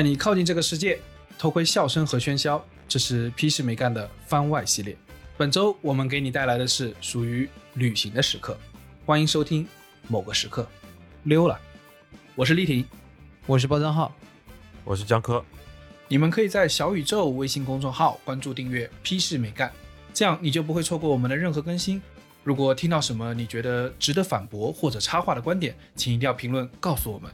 带你靠近这个世界，偷窥笑声和喧嚣。这是批示没干的番外系列。本周我们给你带来的是属于旅行的时刻，欢迎收听某个时刻溜了。我是丽婷，我是包账号，我是江科。你们可以在小宇宙微信公众号关注订阅批示没干，这样你就不会错过我们的任何更新。如果听到什么你觉得值得反驳或者插话的观点，请一定要评论告诉我们。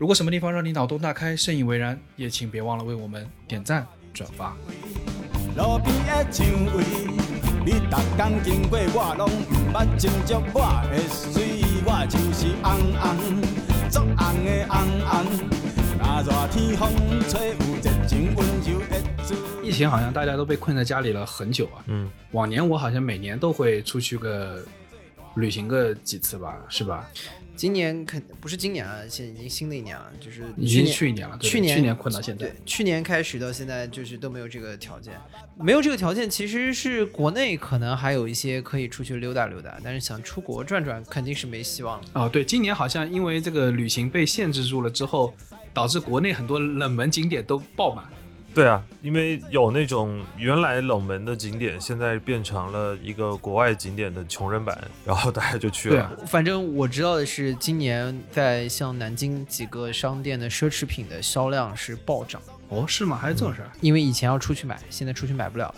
如果什么地方让你脑洞大开、深以为然，也请别忘了为我们点赞转发。路边的蔷薇，你经过我拢毋捌惊触我的水，我就是红红，足红的红红。那热天风吹，有热情温柔的疫情好像大家都被困在家里了很久啊。嗯，往年我好像每年都会出去个旅行个几次吧，是吧？今年肯不是今年啊，现在已经新的一年了，就是已经去年了。去年去年困到现在，对，去年开始到现在就是都没有这个条件，没有这个条件，其实是国内可能还有一些可以出去溜达溜达，但是想出国转转肯定是没希望了。哦，对，今年好像因为这个旅行被限制住了之后，导致国内很多冷门景点都爆满。对啊，因为有那种原来冷门的景点，现在变成了一个国外景点的穷人版，然后大家就去了。反正我知道的是，今年在像南京几个商店的奢侈品的销量是暴涨。哦，是吗？还是这种事儿？因为以前要出去买，现在出去买不了了，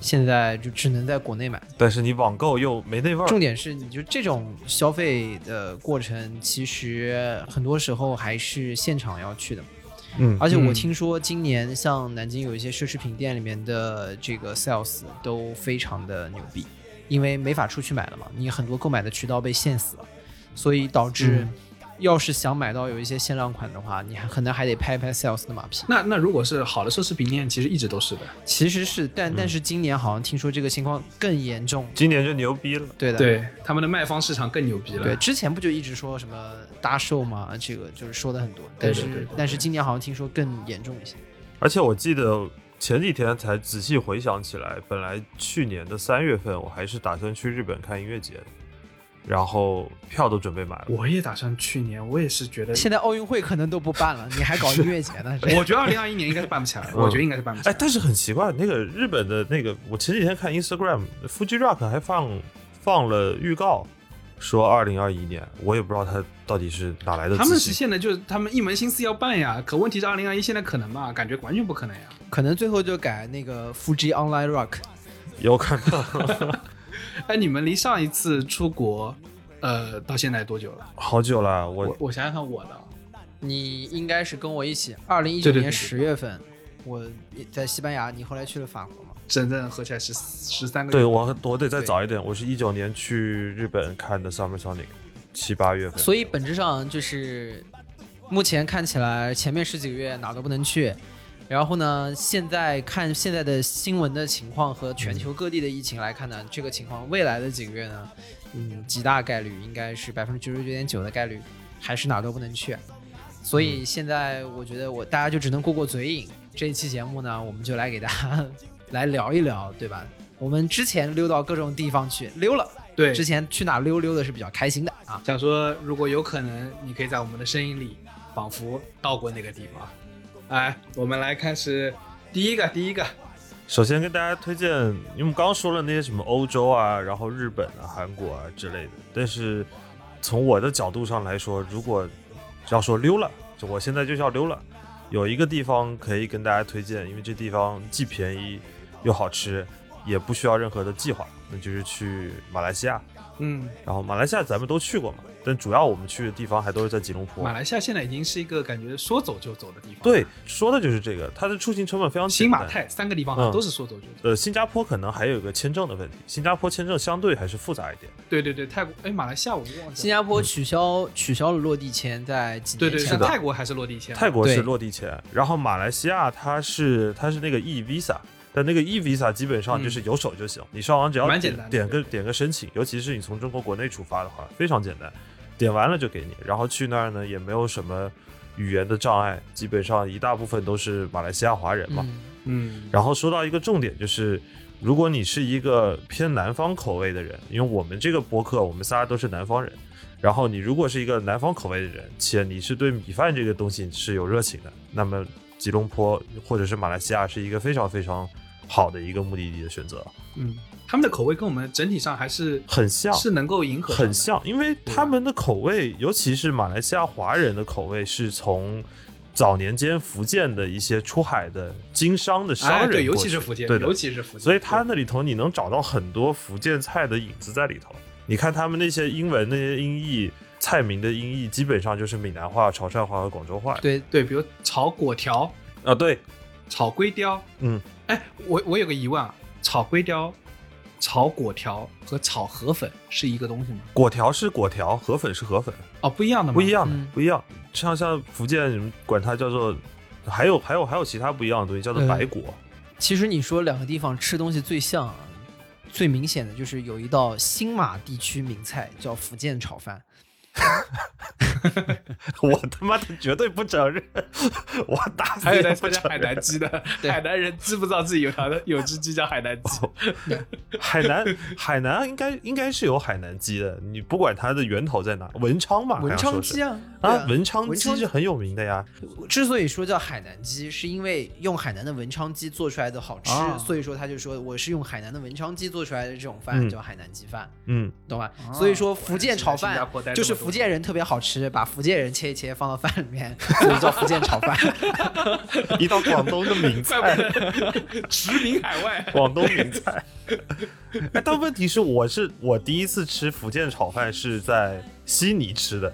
现在就只能在国内买。但是你网购又没那味儿。重点是，你就这种消费的过程，其实很多时候还是现场要去的。嗯，而且我听说今年像南京有一些奢侈品店里面的这个 sales 都非常的牛逼，因为没法出去买了嘛，你很多购买的渠道被限死了，所以导致。要是想买到有一些限量款的话，你还可能还得拍拍 sales 的马屁。那那如果是好的奢侈品店，其实一直都是的。其实是，但但是今年好像听说这个情况更严重。今年就牛逼了。对的，对他们的卖方市场更牛逼了。对，之前不就一直说什么搭售嘛，这个就是说的很多。但是但是今年好像听说更严重一些。而且我记得前几天才仔细回想起来，本来去年的三月份我还是打算去日本看音乐节的。然后票都准备买了，我也打算去年，我也是觉得现在奥运会可能都不办了，你还搞音乐节呢？我觉得二零二一年应该是办不起来，我觉得应该是办不起来。哎，但是很奇怪，那个日本的那个，我前几天看 Instagram，Fuji Rock 还放放了预告，说二零二一年，我也不知道他到底是哪来的。他们实现的就是他们一门心思要办呀，可问题是二零二一现在可能吗？感觉完全不可能呀，可能最后就改那个 Fuji Online Rock，有可能。哎，你们离上一次出国，呃，到现在多久了？好久了，我我想想看我的，你应该是跟我一起，二零一九年十月份，我在西班牙，你后来去了法国嘛？整整合起来十十三个月。对我，我得再早一点，我是一九年去日本看的 Summer Sonic，七八月份。所以本质上就是，目前看起来前面十几个月哪都不能去。然后呢？现在看现在的新闻的情况和全球各地的疫情来看呢，这个情况未来的几个月呢，嗯，极大概率应该是百分之九十九点九的概率，还是哪都不能去。所以现在我觉得我大家就只能过过嘴瘾。这一期节目呢，我们就来给大家 来聊一聊，对吧？我们之前溜到各种地方去溜了，对，之前去哪溜溜的是比较开心的啊。想说，如果有可能，你可以在我们的声音里仿佛到过那个地方。哎，我们来开始第一个，第一个。首先跟大家推荐，因为我们刚说了那些什么欧洲啊，然后日本啊、韩国啊之类的。但是从我的角度上来说，如果要说溜了，就我现在就是要溜了。有一个地方可以跟大家推荐，因为这地方既便宜又好吃，也不需要任何的计划，那就是去马来西亚。嗯，然后马来西亚咱们都去过嘛。但主要我们去的地方还都是在吉隆坡。马来西亚现在已经是一个感觉说走就走的地方。对，说的就是这个，它的出行成本非常低。新马泰三个地方都是说走就走。呃，新加坡可能还有一个签证的问题，新加坡签证相对还是复杂一点。对对对，泰国哎，马来西亚我忘了。新加坡取消取消了落地签，在几年前。对对，是。泰国还是落地签？泰国是落地签，然后马来西亚它是它是那个 e visa。但那个 e visa 基本上就是有手就行，你上网只要点点个点个申请，尤其是你从中国国内出发的话，非常简单，点完了就给你，然后去那儿呢也没有什么语言的障碍，基本上一大部分都是马来西亚华人嘛，嗯，然后说到一个重点就是，如果你是一个偏南方口味的人，因为我们这个播客我们仨都是南方人，然后你如果是一个南方口味的人，且你是对米饭这个东西是有热情的，那么吉隆坡或者是马来西亚是一个非常非常好的一个目的地的选择，嗯，他们的口味跟我们整体上还是很像，是能够迎合很像，因为他们的口味，尤其是马来西亚华人的口味，是从早年间福建的一些出海的经商的商哎，人对，尤其是福建，对的。尤其是福建，所以他那里头你能找到很多福建菜的影子在里头。你看他们那些英文那些音译菜名的音译，基本上就是闽南话、潮汕话和广州话。对，对，比如炒粿条、啊，对，炒龟雕，嗯，哎，我我有个疑问啊，炒龟雕、炒果条和炒河粉是一个东西吗？果条是果条，河粉是河粉，哦，不一样的吗？不一。样的，嗯不一样。像像福建人管它叫做，还有还有还有其他不一样的东西，叫做嗯白果。其实你说两个地方吃东西最像啊，最明显的就是有一道新马地区名菜叫福建炒饭。我他妈的绝对不承认，我打死也在参加海不承认。南鸡的，海南人知不知道自己有条的有只鸡叫海南鸡？海南海南应该应该是有海南鸡的，你不管它的源头在哪，文昌嘛，文昌鸡啊，啊，啊文昌鸡是很有名的呀。之所以说叫海南鸡，是因为用海南的文昌鸡做出来的好吃，啊所以说他就说我是用海南的文昌鸡做出来的这种饭、嗯叫海南鸡饭，嗯，懂吧？哦所以说福建炒饭就是多福建人特别好吃，把福建人切一切放到饭里面，所以叫福建炒饭。一道广东的名菜，驰名海外。广东名菜。哎，但问题是，我是我第一次吃福建炒饭是在悉尼吃的，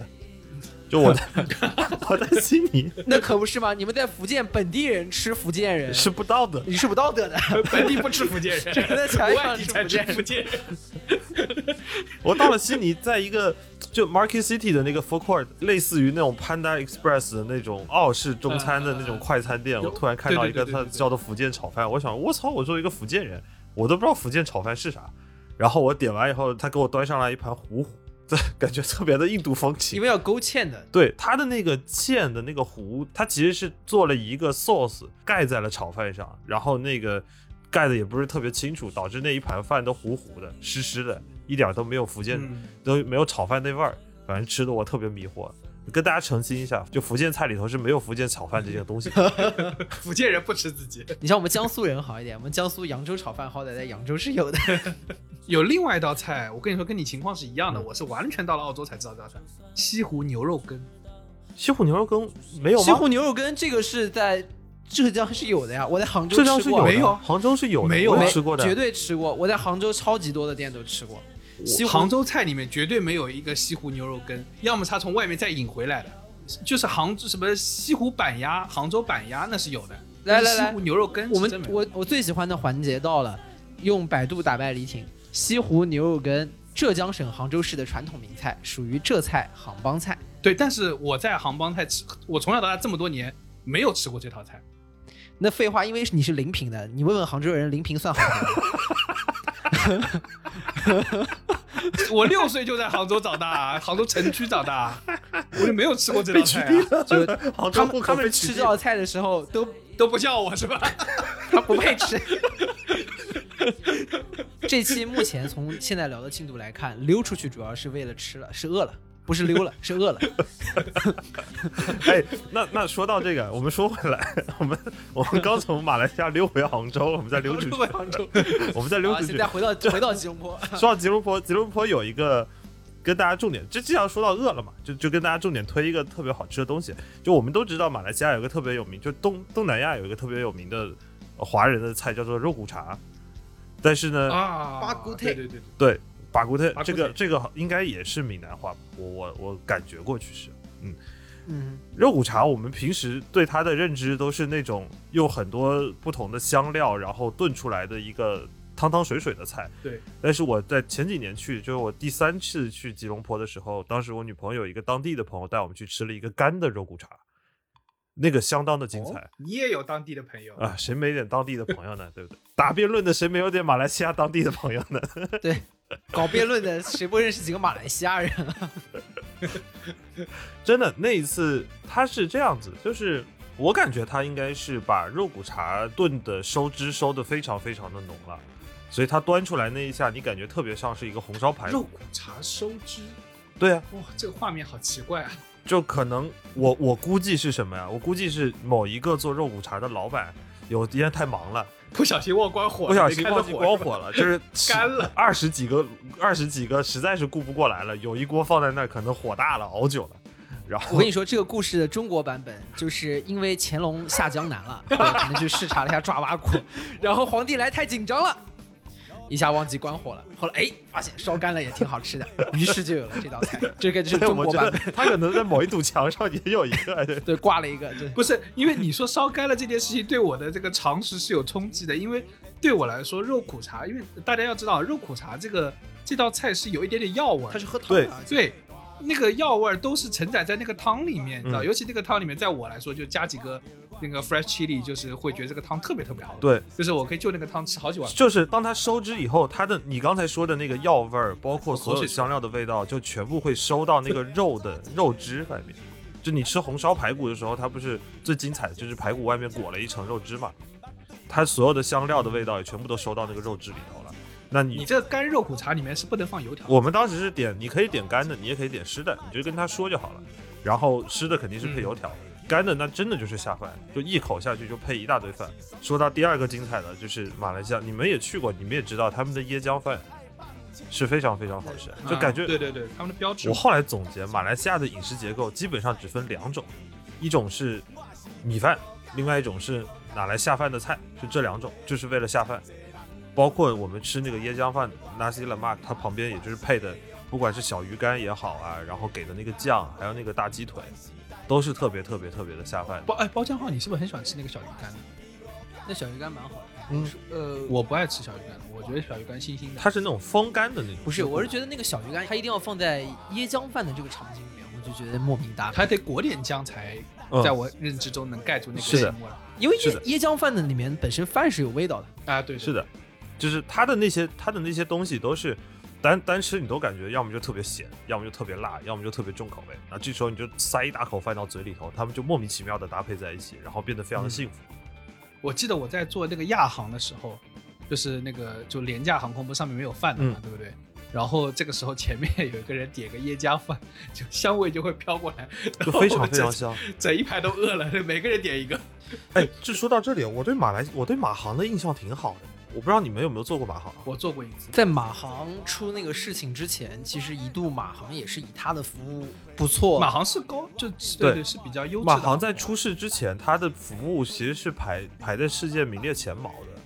就我在 我在悉尼那可不是吗？你们在福建本地人吃福建人是不道德。你是不道德的。本地不吃福建人，只能在墙外上地才吃吃福建人福建人。我到了悉尼，在一个就 Market City 的那个 food court，类似于那种 Panda Express 的那种澳式中餐的那种快餐店，有我突然看到一个对对对对对它叫做福建炒饭，我想我操，我作为一个福建人，我都不知道福建炒饭是啥。然后我点完以后，他给我端上来一盘糊糊，这 感觉特别的印度风情因。为要勾芡的，对它的那个芡的那个糊，它其实是做了一个 sauce 盖在了炒饭上，然后那个盖的也不是特别清楚，导致那一盘饭都糊糊的、湿湿的，一点都没有福建、嗯都没有炒饭那味儿，反正吃的我特别迷惑。跟大家澄清一下，就福建菜里头是没有福建炒饭这件东西的。福建人不吃自己。你像我们江苏人好一点，我们江苏扬州炒饭好歹在扬州是有的。有另外一道菜，我跟你说，跟你情况是一样的，嗯我是完全到了澳洲才知道这道菜，西湖牛肉羹。西湖牛肉羹没有吗？西湖牛肉羹这个是在浙江是有的呀，我在杭州浙江是有的，吃过，没有杭州是有的，没有吃过的，绝对吃过。我在杭州超级多的店都吃过。西杭州菜里面绝对没有一个西湖牛肉羹，要么他从外面再引回来的，就是杭州什么西湖板鸭、杭州板鸭那是有的。来来来西湖牛肉羹我们我我最喜欢的环节到了，用百度打败李挺。西湖牛肉羹，浙江省杭州市的传统名菜，属于浙菜杭帮菜。对，但是我在杭帮菜吃，我从小到大这么多年没有吃过这套菜。那废话，因为你是临平的，你问问杭州人，临平算杭州吗？我六岁就在杭州长大，杭州城区长大，我就没有吃过这道菜、啊，就杭州他们他们吃这道菜的时候都都不叫我是吧？他不配吃。这期目前从现在聊的进度来看，溜出去主要是为了吃了，是饿了，不是溜了，是饿了。哎，那那说到这个，我们说回来，我们我们刚从马来西亚溜回杭州，我们再溜出去，回杭州，我们再溜啊，出去现在。回到回到吉隆坡，说到吉隆坡，吉隆坡有一个跟大家重点，就既然说到饿了嘛，就就跟大家重点推一个特别好吃的东西。就我们都知道，马来西亚有一个特别有名，就东东南亚有一个特别有名的呃华人的菜叫做肉骨茶，但是呢，啊，巴古特对对对对，对巴古特这个这个应该也是闽南话吧，我我我感觉过去是。嗯嗯，肉骨茶，我们平时对它的认知都是那种用很多不同的香料，然后炖出来的一个汤汤水水的菜。对。但是我在前几年去，就是我第三次去吉隆坡的时候，当时我女朋友有一个当地的朋友带我们去吃了一个干的肉骨茶，那个相当的精彩。哦你也有当地的朋友啊，谁没点当地的朋友呢？对不对？打辩论的谁没有点马来西亚当地的朋友呢？对，搞辩论的谁不认识几个马来西亚人啊？真的那一次他是这样子，就是我感觉他应该是把肉骨茶炖的收汁收的非常非常的浓了，所以他端出来那一下，你感觉特别像是一个红烧排骨。肉骨茶收汁，对啊，哇，这个画面好奇怪啊！就可能我我估计是什么呀？我估计是某一个做肉骨茶的老板有今天太忙了，不小心忘关火了，不小心忘记关火了，就是干了二十几个二十几个实在是顾不过来了，有一锅放在那儿，可能火大了，熬久了，然后我跟你说，这个故事的中国版本就是因为乾隆下江南了，对可能去视察了一下爪哇国，然后皇帝来太紧张了，一下忘记关火了。后来哎，发现烧干了也挺好吃的，于是就有了这道菜。这个就是中国版本，他可能在某一堵墙上也有一个，对对，挂了一个，对，不是因为你说烧干了这件事情对我的这个常识是有冲击的，因为对我来说肉苦茶，因为大家要知道肉苦茶这个这道菜是有一点点药味儿，它是喝汤对的，对，那个药味儿都是承载在那个汤里面，你知道，嗯尤其那个汤里面，在我来说就加几个那个 fresh chili，就是会觉得这个汤特别特别好喝，对，就是我可以就那个汤吃好几碗。就是当它收汁以后，它的你刚才说的那个药味儿，包括所有香料的味道，就全部会收到那个肉的 肉汁外面。就你吃红烧排骨的时候，它不是最精彩的就是排骨外面裹了一层肉汁嘛，它所有的香料的味道也全部都收到那个肉汁里头了。那你你这干肉骨茶里面是不能放油条的，我们当时是点，你可以点干的，你也可以点湿的，你就跟他说就好了。然后湿的肯定是配油条，干的那真的就是下饭，就一口下去就配一大堆饭。说到第二个精彩的，就是马来西亚，你们也去过，你们也知道他们的椰浆饭是非常非常好吃，就感觉啊对对对，他们的标志我后来总结，马来西亚的饮食结构基本上只分两种，一种是米饭，另外一种是拿来下饭的菜，就这两种，就是为了下饭。包括我们吃那个椰浆饭 nasi lemak，它旁边也就是配的，不管是小鱼干也好啊，然后给的那个酱，还有那个大鸡腿，都是特别特别特别的下饭。包哎包浆号，你是不是很喜欢吃那个小鱼干？那小鱼干蛮好的。嗯，呃，我不爱吃小鱼干，我觉得小鱼干腥腥的。它是那种风干的那种，不是，我是觉得那个小鱼干它一定要放在椰浆饭的这个场景里面，我就觉得莫名搭配。还得裹点酱才，嗯在我认知中能盖住那个是的腥味儿因为椰椰浆饭的里面本身饭是有味道的，啊，对，是的，就是它的那些它的那些东西都是单单吃，你都感觉要么就特别咸，要么就特别辣，要么就特别重口味。那这时候你就塞一大口饭到嘴里头，他们就莫名其妙的搭配在一起，然后变得非常的幸福。我记得我在做那个亚航的时候，就是那个就廉价航空，不是上面没有饭的嘛，嗯对不对？然后这个时候前面有一个人点个椰浆饭，就香味就会飘过来，就非常非常香。整整一排都饿了，每个人点一个。哎，这说到这里，我对马来我对马航的印象挺好的。我不知道你们有没有做过马航啊？我做过一次，在马航出那个事情之前，其实一度马航也是以它的服务不错，马航是高，就对对对是比较优质的。马航在出事之前，它的服务其实是排排在世界名列前茅的。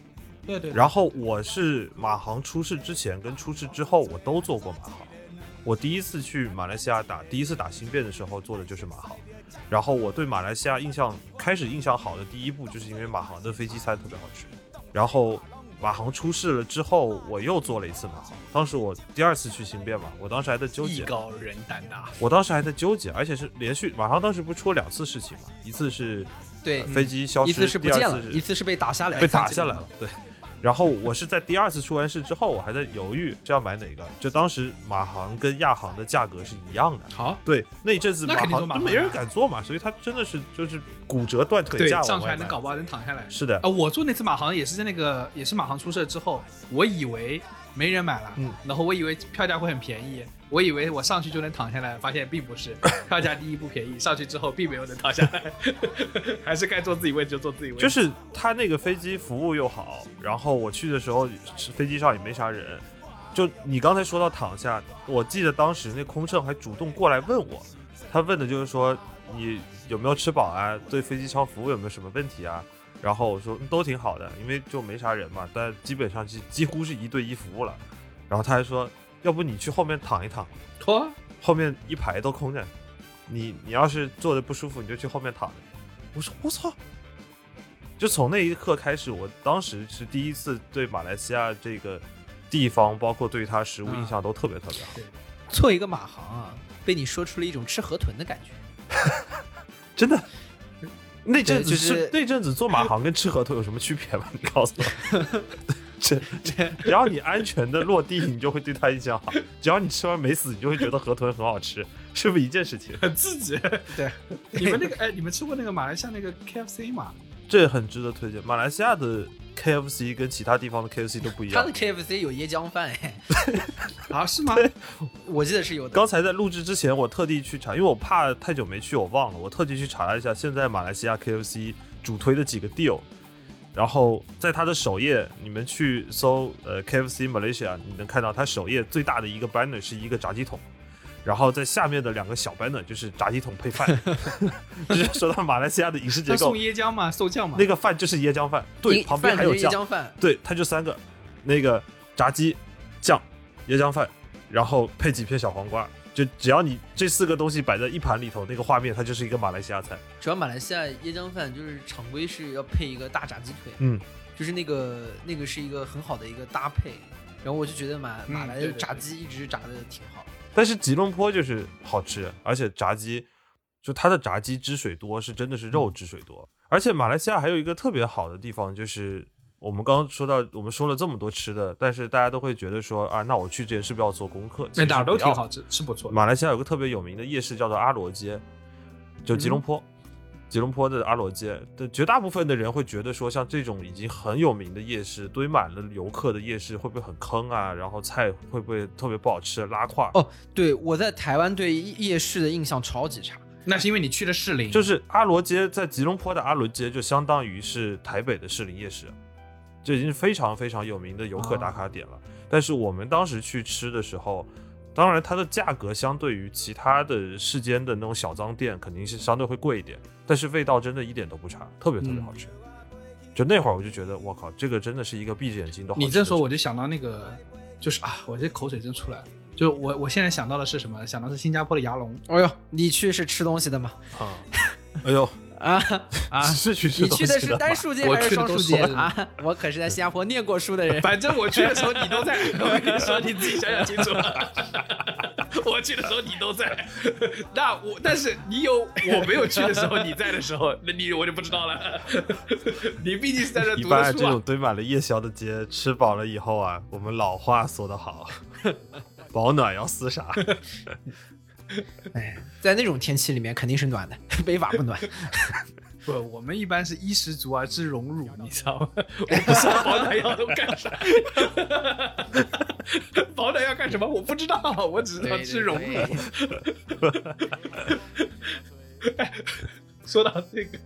对对，然后我是马航出事之前跟出事之后，我都做过马航。我第一次去马来西亚打第一次打新变的时候做的就是马航，然后我对马来西亚印象开始印象好的第一步就是因为马航的飞机餐特别好吃，然后马航出事了之后，我又做了一次马航，当时我第二次去新变嘛，我当时还在纠结，艺高人胆大，我当时还在纠结，而且是连续马航当时不是出了两次事情嘛，一次是对，飞机消失，一次是不见了，一次是被打下来，被打下来了，对。然后我是在第二次出完事之后，我还在犹豫这要买哪个。就当时马航跟亚航的价格是一样的，好，对，那一阵子马航航都没人敢坐嘛，所以它真的是就是骨折断腿对，价上。去还能搞不好能躺下来。是的啊，，我坐那次马航也是在那个也是马航出事之后，我以为没人买了，嗯，然后我以为票价会很便宜，我以为我上去就能躺下来，发现并不是，票价第一不便宜，上去之后并没有能躺下来，还是该坐自己位置就坐自己位置。就是他那个飞机服务又好，然后我去的时候是飞机上也没啥人。就你刚才说到躺下，我记得当时那空乘还主动过来问我，他问的就是说你有没有吃饱啊？对飞机舱服务有没有什么问题啊？然后我说、嗯都挺好的，因为就没啥人嘛，但基本上几几乎是一对一服务了。然后他还说，要不你去后面躺一躺，托后面一排都空着，你你要是坐的不舒服，你就去后面躺着。我说我操！就从那一刻开始，我当时是第一次对马来西亚这个地方，包括对于它食物印象都特别特别好。做一个马航啊，被你说出了一种吃河豚的感觉。真的。那阵子是那阵子做马航跟吃河豚有什么区别吗？你告诉我。这这，只要你安全的落地，你就会对他印象好；只要你吃完没死，你就会觉得河豚很好吃，是不是一件事情？很刺激。对，你们那个哎，你们吃过那个马来西亚那个 KFC 吗？这很值得推荐。马来西亚的 KFC 跟其他地方的 KFC 都不一样他的。KFC 有椰浆饭，哎，啊，是吗？我记得是有的。刚才在录制之前，我特地去查，因为我怕太久没去，我忘了，我特地去查了一下，现在马来西亚 KFC 主推的几个 deal，然后在它的首页，你们去搜呃 KFC Malaysia，你能看到它首页最大的一个 banner 是一个炸鸡桶，然后在下面的两个小 banner 就是炸鸡桶配饭，就是说到马来西亚的饮食结构送，椰浆嘛，送酱嘛。那个饭就是椰浆饭，对，旁边还有酱椰，浆饭，对，它就三个，那个炸鸡、酱、椰浆饭，然后配几片小黄瓜，就只要你这四个东西摆在一盘里头，那个画面它就是一个马来西亚菜。主要马来西亚椰浆饭就是常规是要配一个大炸鸡腿，嗯，就是那个那个是一个很好的一个搭配。然后我就觉得马嗯马来的炸鸡一直炸的挺好。但是吉隆坡就是好吃，而且炸鸡就它的炸鸡汁水多，是真的是肉汁水多。而且马来西亚还有一个特别好的地方，就是我们刚刚说到，我们说了这么多吃的，但是大家都会觉得说啊，那我去之前是不是要做功课？那哪儿都挺好吃，是不错。马来西亚有个特别有名的夜市叫做阿罗街，就吉隆坡，吉隆坡的阿罗街的绝大部分的人会觉得说，像这种已经很有名的夜市，堆满了游客的夜市会不会很坑啊？然后菜会不会特别不好吃，拉胯？哦，对，我在台湾对夜市的印象超级差。那是因为你去了士林，就是阿罗街在吉隆坡的阿罗街，就相当于是台北的士林夜市，这已经是非常非常有名的游客打卡点了。但是我们当时去吃的时候，当然它的价格相对于其他的世间的那种小脏店肯定是相对会贵一点，但是味道真的一点都不差，特别特别好吃。就那会儿我就觉得，我靠，这个真的是一个闭着眼睛都好吃你这说我就想到那个，就是啊，我这口水真出来了。就我我现在想到的是什么？想到是新加坡的牙龙哎呦，你去是吃东西的吗？啊，哎呦，啊啊！是去吃你去的是单数街我还是双数街啊？我可是在新加坡念过书的人。反正我去的时候你都在，我跟你说你自己想想清楚。我去的时候你都在，那我但是你有我没有去的时候你在的时候，那你我就不知道了。你毕竟是在这读一般的书啊。这种堆满了夜宵的街，吃饱了以后啊，我们老话说得好，保暖要厮杀。哎，在那种天气里面肯定是暖的，没法不暖。不，我们一般是衣食足而知荣辱，你知道吗？我不知道保暖要都干啥。保暖要干什么？我不知道，我只知道知荣辱。说到这个，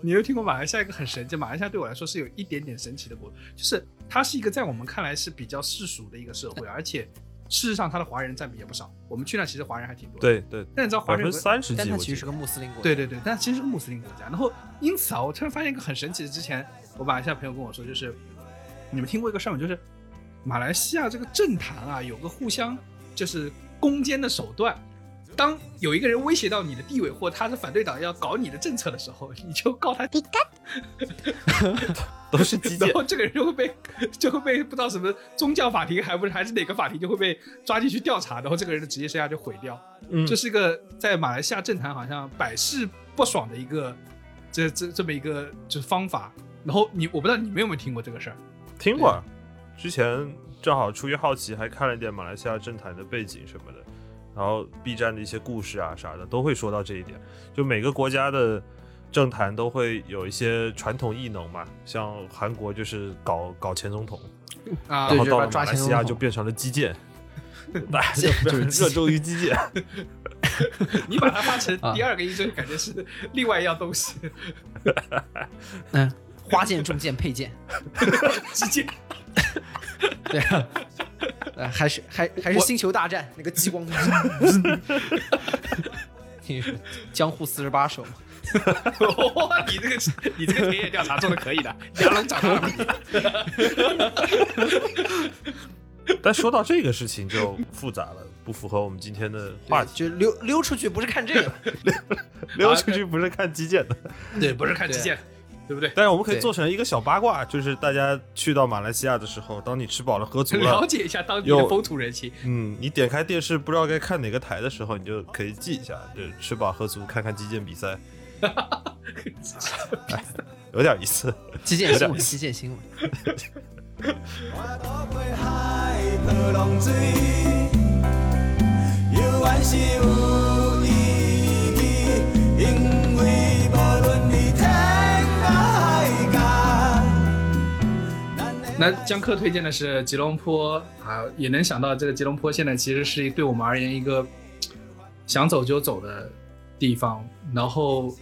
你有听过马来西亚一个很神奇？马来西亚对我来说是有一点点神奇的国，就是它是一个在我们看来是比较世俗的一个社会，而且事实上它的华人占比也不少。我们去那其实华人还挺多的。，对对，但你知道华百分人三十几，但它我记得其实是个穆斯林国家。对对对，但其实是个穆斯林国家。然后因此啊，我突然发现一个很神奇的，之前我马来西亚朋友跟我说，就是你们听过一个事儿吗？就是马来西亚这个政坛啊，有个互相就是攻坚的手段。当有一个人威胁到你的地位，或他是反对党要搞你的政策的时候，你就告他，都是基建 然。后这个人就会被 就会被不知道什么宗教法庭，还不是还是哪个法庭就会被抓进去调查，然后这个人的职业生涯就毁掉。嗯这是一个在马来西亚政坛好像百试不爽的一个这这这么一个就是方法。然后你我不知道你们有没有听过这个事儿？听过，之前正好出于好奇，还看了一点马来西亚政坛的背景什么的，然后 B 站的一些故事啊啥的，都会说到这一点。就每个国家的政坛都会有一些传统异能嘛，像韩国就是搞搞前总统，啊然后到了马来西亚前总统。就变成了基建，大家就 就是热衷于基建。你把它画成啊。第二个音，就感觉是另外一样东西。嗯，花剑、重剑、佩剑，基建。对啊，呃，还是还还是星球大战那个激光，你江户四十八手嘛？哇，你这个你这个田野调查做的可以的，牙龙长大了吗？但说到这个事情就复杂了，不符合我们今天的话，题。就溜溜出去不是看这个，溜出去不是看基建的，对，不是看基建，对不对？但是我们可以做成一个小八卦，就是大家去到马来西亚的时候，当你吃饱了喝足了了，解一下当地的风土人情。嗯，你点开电视不知道该看哪个台的时候，你就可以记一下，就吃饱喝足看看击剑比赛，有点意思。基建新闻，基建新闻。那江科推荐的是吉隆坡啊，也能想到这个吉隆坡现在其实是对我们而言一个想走就走的地方。然后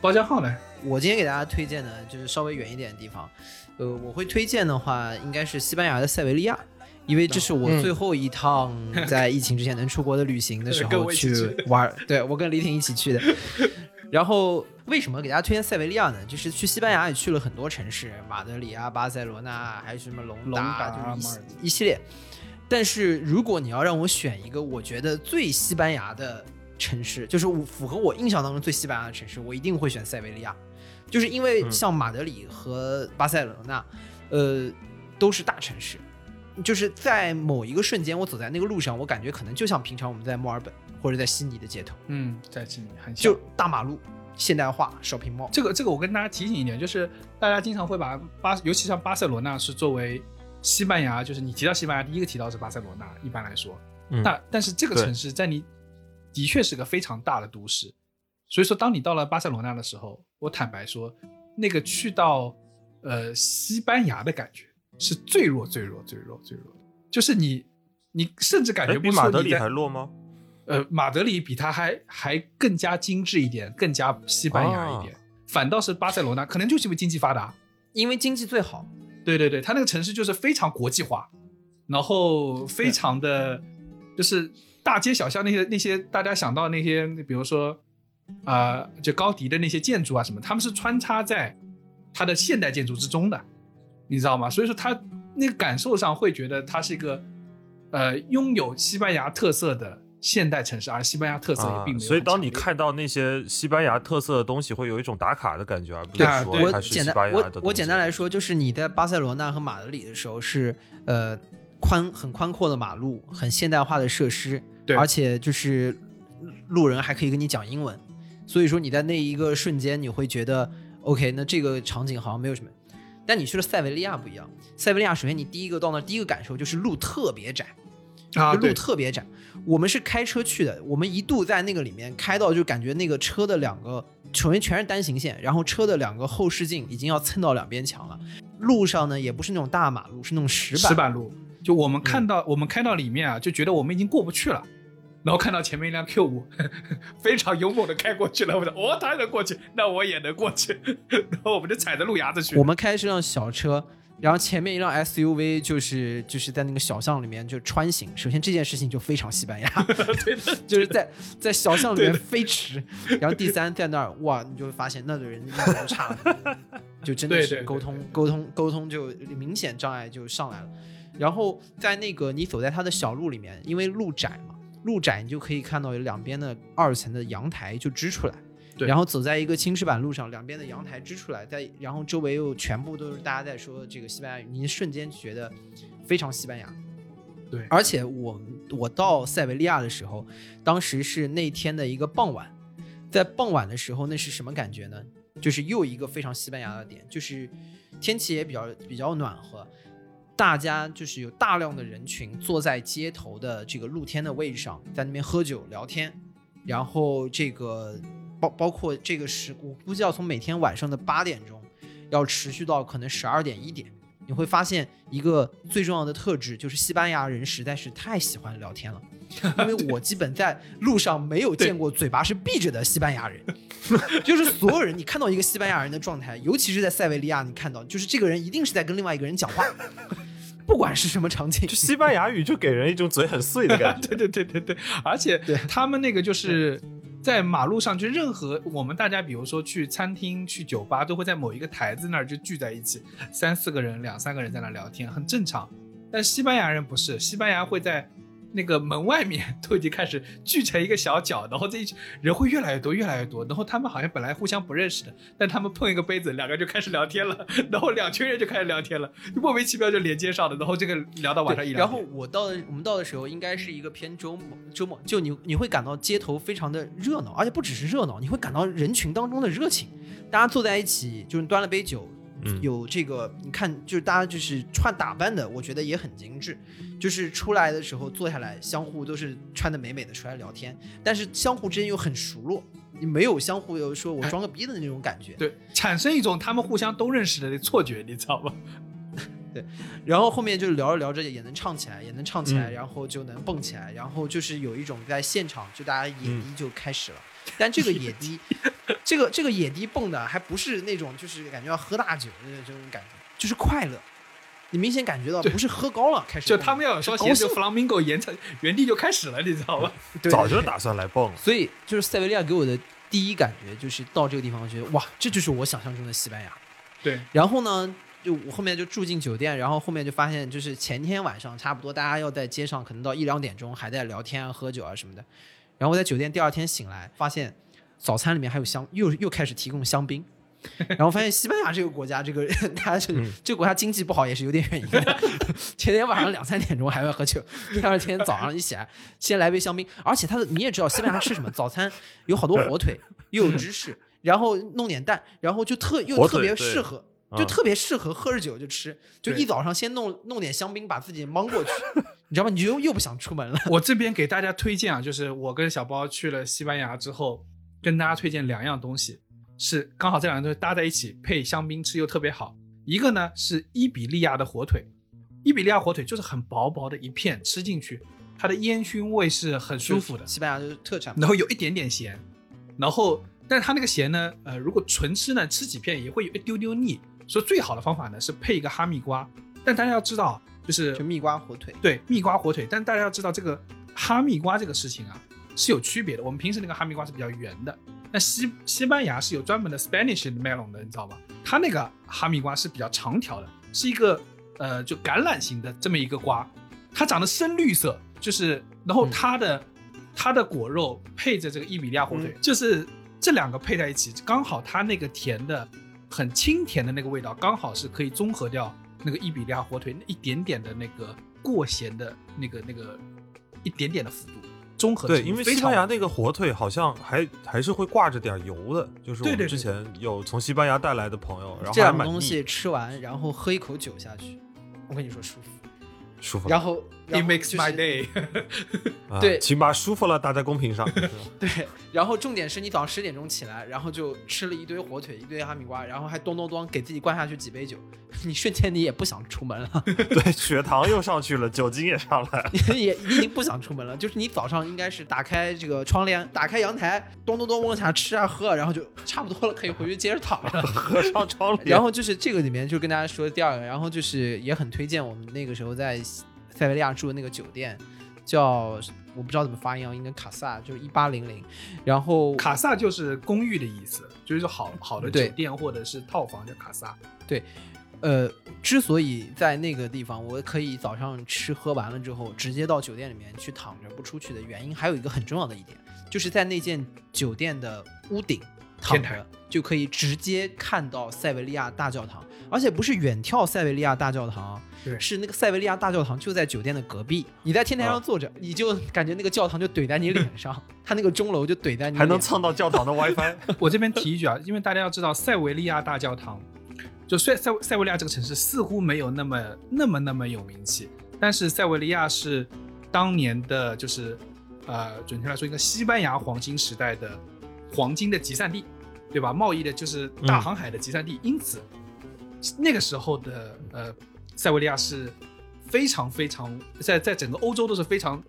包浆号呢？我今天给大家推荐的就是稍微远一点的地方，呃，我会推荐的话应该是西班牙的塞维利亚，因为这是我嗯最后一趟 在疫情之前能出国的旅行的时候去玩，对我跟李挺一起去的。然后为什么给大家推荐塞维利亚呢？就是去西班牙也去了很多城市，马德里啊、巴塞罗那，还有什么隆隆达，达就是一一系列。但是如果你要让我选一个我觉得最西班牙的城市，就是我符合我印象当中最西班牙的城市，我一定会选塞维利亚，就是因为嗯。像马德里和巴塞罗那，呃，都是大城市，就是在某一个瞬间，我走在那个路上，我感觉可能就像平常我们在墨尔本或者在悉尼的街头，嗯，在悉尼很像就大马路、现代化、shopping mall。这个这个，我跟大家提醒一点，就是大家经常会把巴，尤其像巴塞罗那是作为西班牙，就是你提到西班牙，第一个提到是巴塞罗那，一般来说。嗯。那但是这个城市在你的确是个非常大的都市，所以说当你到了巴塞罗那的时候，我坦白说，那个去到呃西班牙的感觉是最弱、最弱、最弱、最弱的，就是你你甚至感哎，觉比马德里还弱吗？呃，马德里比它还还更加精致一点，更加西班牙一点。反倒是巴塞罗那，可能就是因为经济发达。因为经济最好，对对对，它那个城市就是非常国际化，然后非常的就是大街小巷那些那些大家想到那些，比如说啊、呃就高迪的那些建筑啊什么，他们是穿插在它的现代建筑之中的，你知道吗？所以说他那个感受上会觉得它是一个呃拥有西班牙特色的现代城市，而西班牙特色也并没有所以当你看到那些西班牙特色的东西，会有一种打卡的感觉，而不是对啊我说它是西简单班牙的东西。我我简单来说，就是你在巴塞罗那和马德里的时候是呃宽很宽阔的马路，很现代化的设施，对而且就是路人还可以跟你讲英文，所以说你在那一个瞬间你会觉得 OK，那这个场景好像没有什么。但你去了塞维利亚不一样，塞维利亚首先你第一个到那第一个感受就是路特别窄，啊，路，特别窄。我们是开车去的，我们一度在那个里面开到，就感觉那个车的两个首先全是单行线，然后车的两个后视镜已经要蹭到两边墙了。路上呢也不是那种大马路，是那种石板。石板路，就我们看到、我们开到里面啊，就觉得我们已经过不去了。然后看到前面一辆 Q 五，非常勇猛的开过去了。我说，哦，他能过去，那我也能过去。然后我们就踩着路牙子去。我们开的是辆小车，然后前面一辆 SUV 就是就是在那个小巷里面就穿行。首先这件事情就非常西班牙，就是在在小巷里面飞驰。然后第三在那儿哇，你就会发现那个人印象都差了，就真的是沟通沟通沟通就明显障碍就上来了。然后在那个你走在他的小路里面，因为路窄嘛，路窄你就可以看到有两边的二层的阳台就支出来。对然后走在一个青石板路上，两边的阳台支出来，在然后周围又全部都是大家在说这个西班牙语，你瞬间觉得非常西班牙。对而且我我到塞维利亚的时候，当时是那天的一个傍晚，在傍晚的时候，那是什么感觉呢？就是又一个非常西班牙的点，就是天气也比较比较暖和，大家就是有大量的人群坐在街头的这个露天的位置上，在那边喝酒聊天，然后这个包包括这个时，我估计要从每天晚上的八点钟，要持续到可能十二点一点。你会发现一个最重要的特质，就是西班牙人实在是太喜欢聊天了，因为我基本在路上没有见过嘴巴是闭着的西班牙人，就是所有人，你看到一个西班牙人的状态，尤其是在塞维利亚，你看到就是这个人一定是在跟另外一个人讲话，不管是什么场景就，西班牙语就给人一种嘴很碎的感觉。对对对对对，而且他们那个就是在马路上，就任何我们大家，比如说去餐厅、去酒吧，都会在某一个台子那儿就聚在一起，三四个人、两三个人在那聊天，很正常。但西班牙人不是，西班牙会在那个门外面都已经开始聚成一个小角，然后这一人会越来越多，越来越多。然后他们好像本来互相不认识的，但他们碰一个杯子，两个人就开始聊天了，然后两群人就开始聊天了，就莫名其妙就连接上了，然后这个聊到晚上一两然。后我到的，我们到的时候应该是一个偏周末，周末就你你会感到街头非常的热闹，而且不只是热闹，你会感到人群当中的热情，大家坐在一起，就是端了杯酒，嗯有这个你看，就是大家就是穿打扮的，我觉得也很精致，就是出来的时候坐下来，相互都是穿的美美的出来聊天，但是相互之间又很熟络，你没有相互有说我装个逼的那种感觉。对，产生一种他们互相都认识的错觉，你知道吗？然后后面就聊着聊着也能唱起来，也能唱起来，嗯然后就能蹦起来，然后就是有一种在现场就大家演绎就开始了。但这个野迪，这个这个野迪蹦的还不是那种就是感觉要喝大酒的这种感觉，就是快乐。你明显感觉到不是喝高了开始，就他们要有双鞋，就 flamingo 原程原地就开始了，你知道吧？对早就打算来蹦了。所以就是塞维利亚给我的第一感觉就是到这个地方，我觉得哇，这就是我想象中的西班牙。对，然后呢，就我后面就住进酒店，然后后面就发现，就是前天晚上差不多大家要在街上，可能到一两点钟还在聊天啊、喝酒啊什么的。然后我在酒店第二天醒来，发现早餐里面还有香，又又开始提供香槟。然后发现西班牙这个国家，这个他这个、嗯这个国家经济不好也是有点原因的。前天晚上两三点钟还会喝酒，第二天早上一起来先来杯香槟，而且他的你也知道西班牙吃什么，早餐有好多火腿，又有芝士，然后弄点蛋，然后就特又特别适合，嗯就特别适合喝着酒就吃，就一早上先弄弄点香槟把自己蒙过去，你知道吗？你就又又不想出门了。我这边给大家推荐啊，就是我跟小包去了西班牙之后，跟大家推荐两样东西，是刚好这两样东西搭在一起配香槟吃又特别好。一个呢是伊比利亚的火腿，伊比利亚火腿就是很薄薄的一片，吃进去它的烟熏味是很舒服的，西班牙就是特产，然后有一点点咸，然后但是它那个咸呢，呃，如果纯吃呢，吃几片也会有一丢丢腻，所以最好的方法呢是配一个哈密瓜。但大家要知道，就是就蜜瓜火腿。对蜜瓜火腿，但大家要知道这个哈密瓜这个事情啊是有区别的。我们平时那个哈密瓜是比较圆的，那西西班牙是有专门的 Spanish melon 的，你知道吧？它那个哈密瓜是比较长条的，是一个呃就橄榄型的这么一个瓜，它长得深绿色，就是然后嗯它的、它的果肉配着这个伊比利亚火腿，就是这两个配在一起，刚好它那个甜的很清甜的那个味道，刚好是可以综合掉那个伊比利亚火腿那一点点的那个过咸的那个那个一点点的幅度，综合对，因为西班牙那个火腿好像还还是会挂着点油的，就是我们之前有从西班牙带来的朋友，然后这两个东西吃完，然后喝一口酒下去，我跟你说舒服。舒服。然后 It makes 就是 my day 啊对请把舒服了打在公屏上。对，然后重点是你早上十点钟起来，然后就吃了一堆火腿，一堆哈密瓜，然后还咚咚咚给自己灌下去几杯酒，你瞬间你也不想出门了，对，血糖又上去了，酒精也上来了。你也你已经不想出门了。就是你早上应该是打开这个窗帘，打开阳台，咚咚咚往下吃啊喝啊，然后就差不多了，可以回去接着躺了。合上窗帘，然后就是这个里面就跟大家说第二个，然后就是也很推荐我们那个时候在塞维利亚住的那个酒店，叫我不知道怎么发音啊，应该卡萨，就是一八零零，然后卡萨就是公寓的意思，就是好好的酒店或者是套房叫卡萨。对呃，之所以在那个地方我可以早上吃喝完了之后直接到酒店里面去躺着不出去的原因，还有一个很重要的一点，就是在那间酒店的屋顶躺天台。着就可以直接看到塞维利亚大教堂，而且不是远眺塞维利亚大教堂，对是那个塞维利亚大教堂就在酒店的隔壁，你在天台上啊坐着，你就感觉那个教堂就怼在你脸上，它那个钟楼就怼在你还能蹭到教堂的 WiFi。我这边提一句啊，因为大家要知道塞维利亚大教堂，就塞塞塞维利亚这个城市似乎没有那么那么那么有名气，但是塞维利亚是当年的就是呃准确来说，一个西班牙黄金时代的黄金的集散地，对吧？贸易的就是大航海的集散地，因此那个时候的呃塞维利亚是非常非常在在整个欧洲都是非常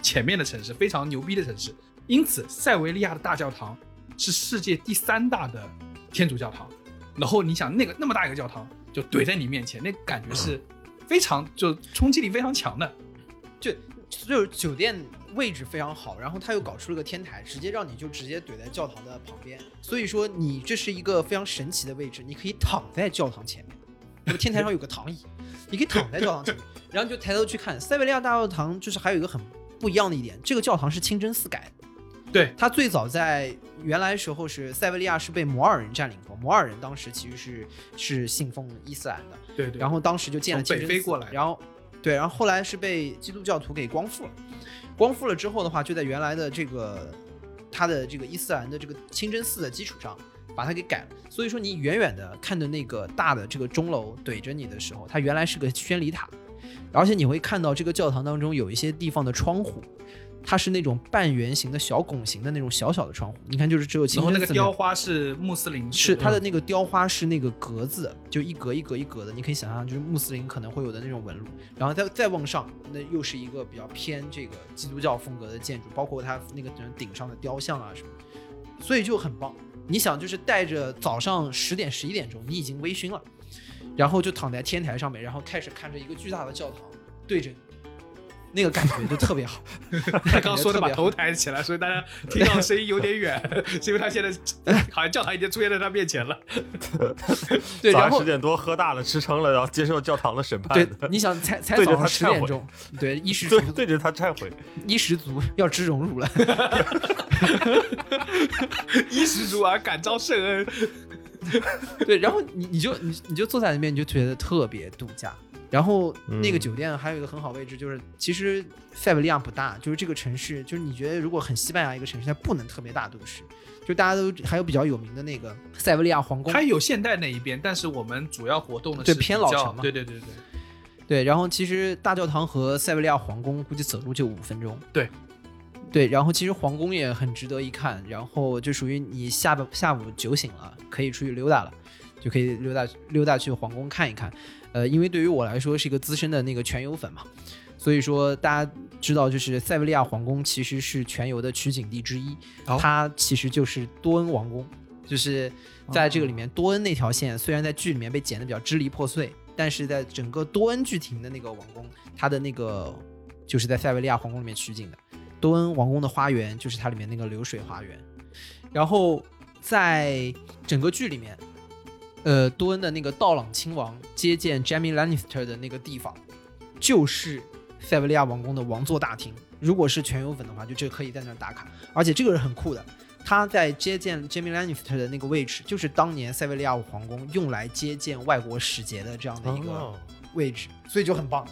前面的城市，非常牛逼的城市。因此，塞维利亚的大教堂是世界第三大的天主教堂。然后你想，那个那么大一个教堂就怼在你面前，那感觉是非常就冲击力非常强的。就就是酒店位置非常好，然后他又搞出了个天台，直接让你就直接怼在教堂的旁边。所以说你这是一个非常神奇的位置，你可以躺在教堂前面，那个天台上有个躺椅，你可以躺在教堂前面，然后你就抬头去看塞维利亚大教堂。就是还有一个很不一样的一点，这个教堂是清真寺改的。对，它最早在原来时候是塞维利亚是被摩尔人占领过，摩尔人当时其实是是信奉伊斯兰的，对对。然后当时就建了从清真寺过来然后对，然后后来是被基督教徒给光复了。光复了之后的话，就在原来的这个它的这个伊斯兰的这个清真寺的基础上，把它给改了。所以说，你远远的看着那个大的这个钟楼怼着你的时候，它原来是个宣礼塔，而且你会看到这个教堂当中有一些地方的窗户。它是那种半圆形的小拱形的那种小小的窗户，你看就是只有清然后那个雕花是穆斯林是它的嗯那个雕花是那个格子，就一格一格一格的，你可以想象就是穆斯林可能会有的那种纹路，然后再再往上，那又是一个比较偏这个基督教风格的建筑，包括它那个顶上的雕像啊什么，所以就很棒。你想，就是带着早上十点十一点钟，你已经微醺了，然后就躺在天台上面，然后开始看着一个巨大的教堂对着你，那个感觉就特别好。他刚刚说的把头抬起来，所以大家听到声音有点远，是因为他现在好像教堂已经出现在他面前了。对，然后早上十点多喝大了吃撑了，然后接受教堂的审判对，，你想才才早上他十点钟，对，衣食足对对着他忏悔。衣食足要知荣辱了。衣食足而感召圣恩，对，然后你你就你你就坐在那边，你就觉得特别度假。然后那个嗯酒店还有一个很好位置，就是其实塞维利亚不大，就是这个城市，就是你觉得如果很西班牙一个城市，它不能特别大都市，就大家都还有比较有名的那个塞维利亚皇宫它，有现代那一边，但是我们主要活动的对是比较偏老城嘛对对对对，对，然后其实大教堂和塞维利亚皇宫估计走路就五分钟。对，对，然后其实皇宫也很值得一看，然后就属于你下午下午酒醒了，可以出去溜达了，就可以溜达溜达去皇宫看一看。呃，因为对于我来说是一个资深的那个全游粉嘛，所以说大家知道，就是塞维利亚皇宫其实是全游的取景地之一，哦它其实就是多恩王宫，就是在这个里面，多恩那条线虽然在剧里面被剪得比较支离破碎，但是在整个多恩剧情的那个王宫，它的那个就是在塞维利亚皇宫里面取景的。多恩王宫的花园就是它里面那个流水花园，然后在整个剧里面，呃，多恩的那个道朗亲王接见 Jamie Lannister 的那个地方，就是塞维利亚王宫的王座大厅。如果是全游粉的话，就这个可以在那儿打卡，而且这个是很酷的。他在接见 Jamie Lannister 的那个位置，就是当年塞维利亚皇宫用来接见外国使节的这样的一个哦位置，所以就很棒。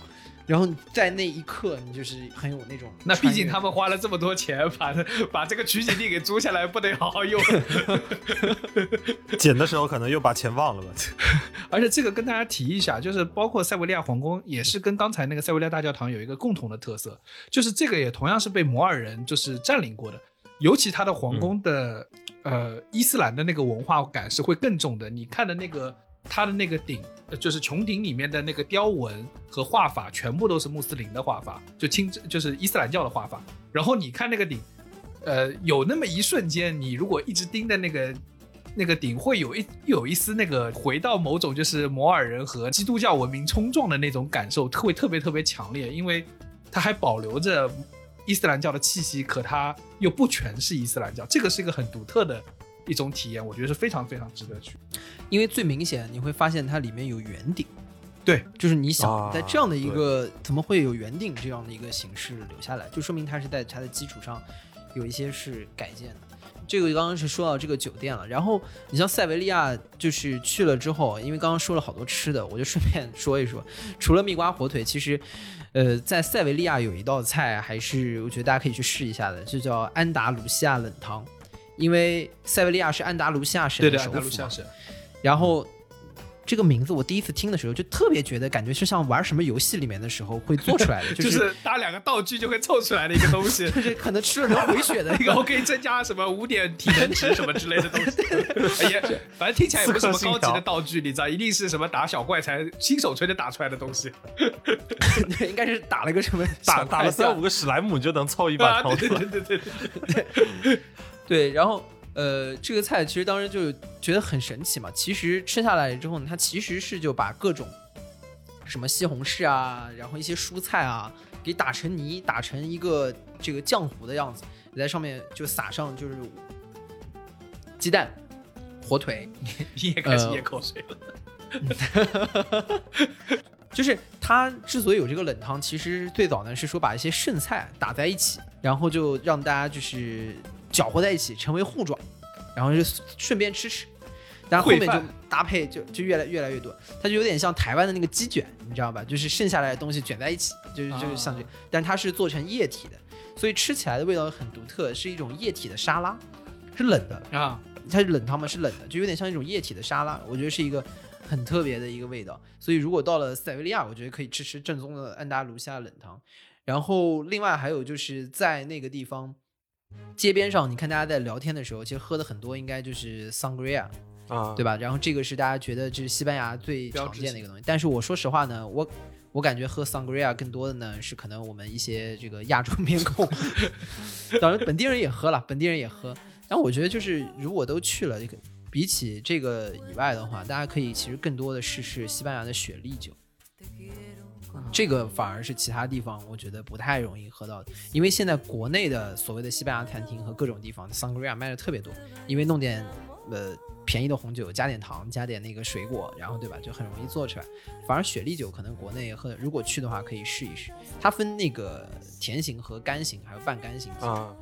然后在那一刻，你就是很有那种 那毕竟他们花了这么多钱把 把这个取景地给租下来，不得好好用。剪的时候可能又把钱忘了吧？而且这个跟大家提一下，就是包括塞维利亚皇宫，也是跟刚才那个塞维利亚大教堂有一个共同的特色，就是这个也同样是被摩尔人就是占领过的，尤其它的皇宫的、呃伊斯兰的那个文化感是会更重的。你看的那个它的那个顶，就是穹顶里面的那个雕纹和画法，全部都是穆斯林的画法，就清就是伊斯兰教的画法。然后你看那个顶，呃，有那么一瞬间，你如果一直盯着那个那个顶，会有一有一丝那个回到某种就是摩尔人和基督教文明冲撞的那种感受，特会特别特别强烈，因为它还保留着伊斯兰教的气息，可它又不全是伊斯兰教，这个是一个很独特的一种体验，我觉得是非常非常值得去。因为最明显你会发现它里面有圆顶，对，就是你想啊在这样的一个、怎么会有圆顶这样的一个形式留下来，就说明它是在它的基础上有一些是改建的。这个刚刚是说到这个酒店了，然后你像塞维利亚，就是去了之后，因为刚刚说了好多吃的，我就顺便 说一说，除了蜜瓜火腿，其实，呃，在塞维利亚有一道菜还是我觉得大家可以去试一下的，就叫安达卢西亚冷汤，因为塞维利亚是安达卢西亚省对的，首府嘛，达卢西亚省。然后这个名字我第一次听的时候，就特别觉得感觉是像玩什么游戏里面的时候会做出来的，就、就是是搭两个道具就会凑出来的一个东西，就是可能吃了能回血的一个。然后可以增加什么五点体能值什么之类的东西。哎呀，反正听起来也不是什么高级的道具，你知道，一定是什么打小怪才新手村就打出来的东西。对，应该是打了个什么打打了三五个史莱姆就能凑一把啊，汤对出来。对对对对对，对，然后呃，这个菜其实当时就觉得很神奇嘛。其实吃下来之后呢，它其实是就把各种什么西红柿啊，然后一些蔬菜啊，给打成泥，打成一个这个浆糊的样子，在上面就撒上就是鸡蛋、火腿，你也开始咽口水了。就是它之所以有这个冷汤，其实最早呢是说把一些剩菜打在一起，然后就让大家就是搅和在一起，成为糊状，然后就顺便吃吃。但后面就搭配就就越来越来越多，它就有点像台湾的那个鸡卷，你知道吧？就是剩下来的东西卷在一起，就是就是像这，但它是做成液体的，所以吃起来的味道很独特，是一种液体的沙拉，是冷的，啊，它是冷汤嘛，是冷的，就有点像一种液体的沙拉，我觉得是一个很特别的一个味道。所以如果到了塞维利亚，我觉得可以吃吃正宗的安达卢西亚冷汤。然后另外还有就是在那个地方街边上，你看大家在聊天的时候，其实喝的很多应该就是 sangria，啊，对吧？然后这个是大家觉得这是西班牙最常见的一个东西。但是我说实话呢，我我感觉喝 sangria 更多的呢是可能我们一些这个亚洲面孔，当然本地人也喝了，本地人也喝。然后我觉得就是如果都去了，这个比起这个以外的话，大家可以其实更多的试试西班牙的雪莉酒。这个反而是其他地方我觉得不太容易喝到的，因为现在国内的所谓的西班牙餐厅和各种地方 sangria 卖的特别多，因为弄点呃便宜的红酒，加点糖，加点那个水果，然后对吧，就很容易做出来。反而雪莉酒可能国内喝，如果去的话可以试一试。它分那个甜型和干型，还有半干型。啊，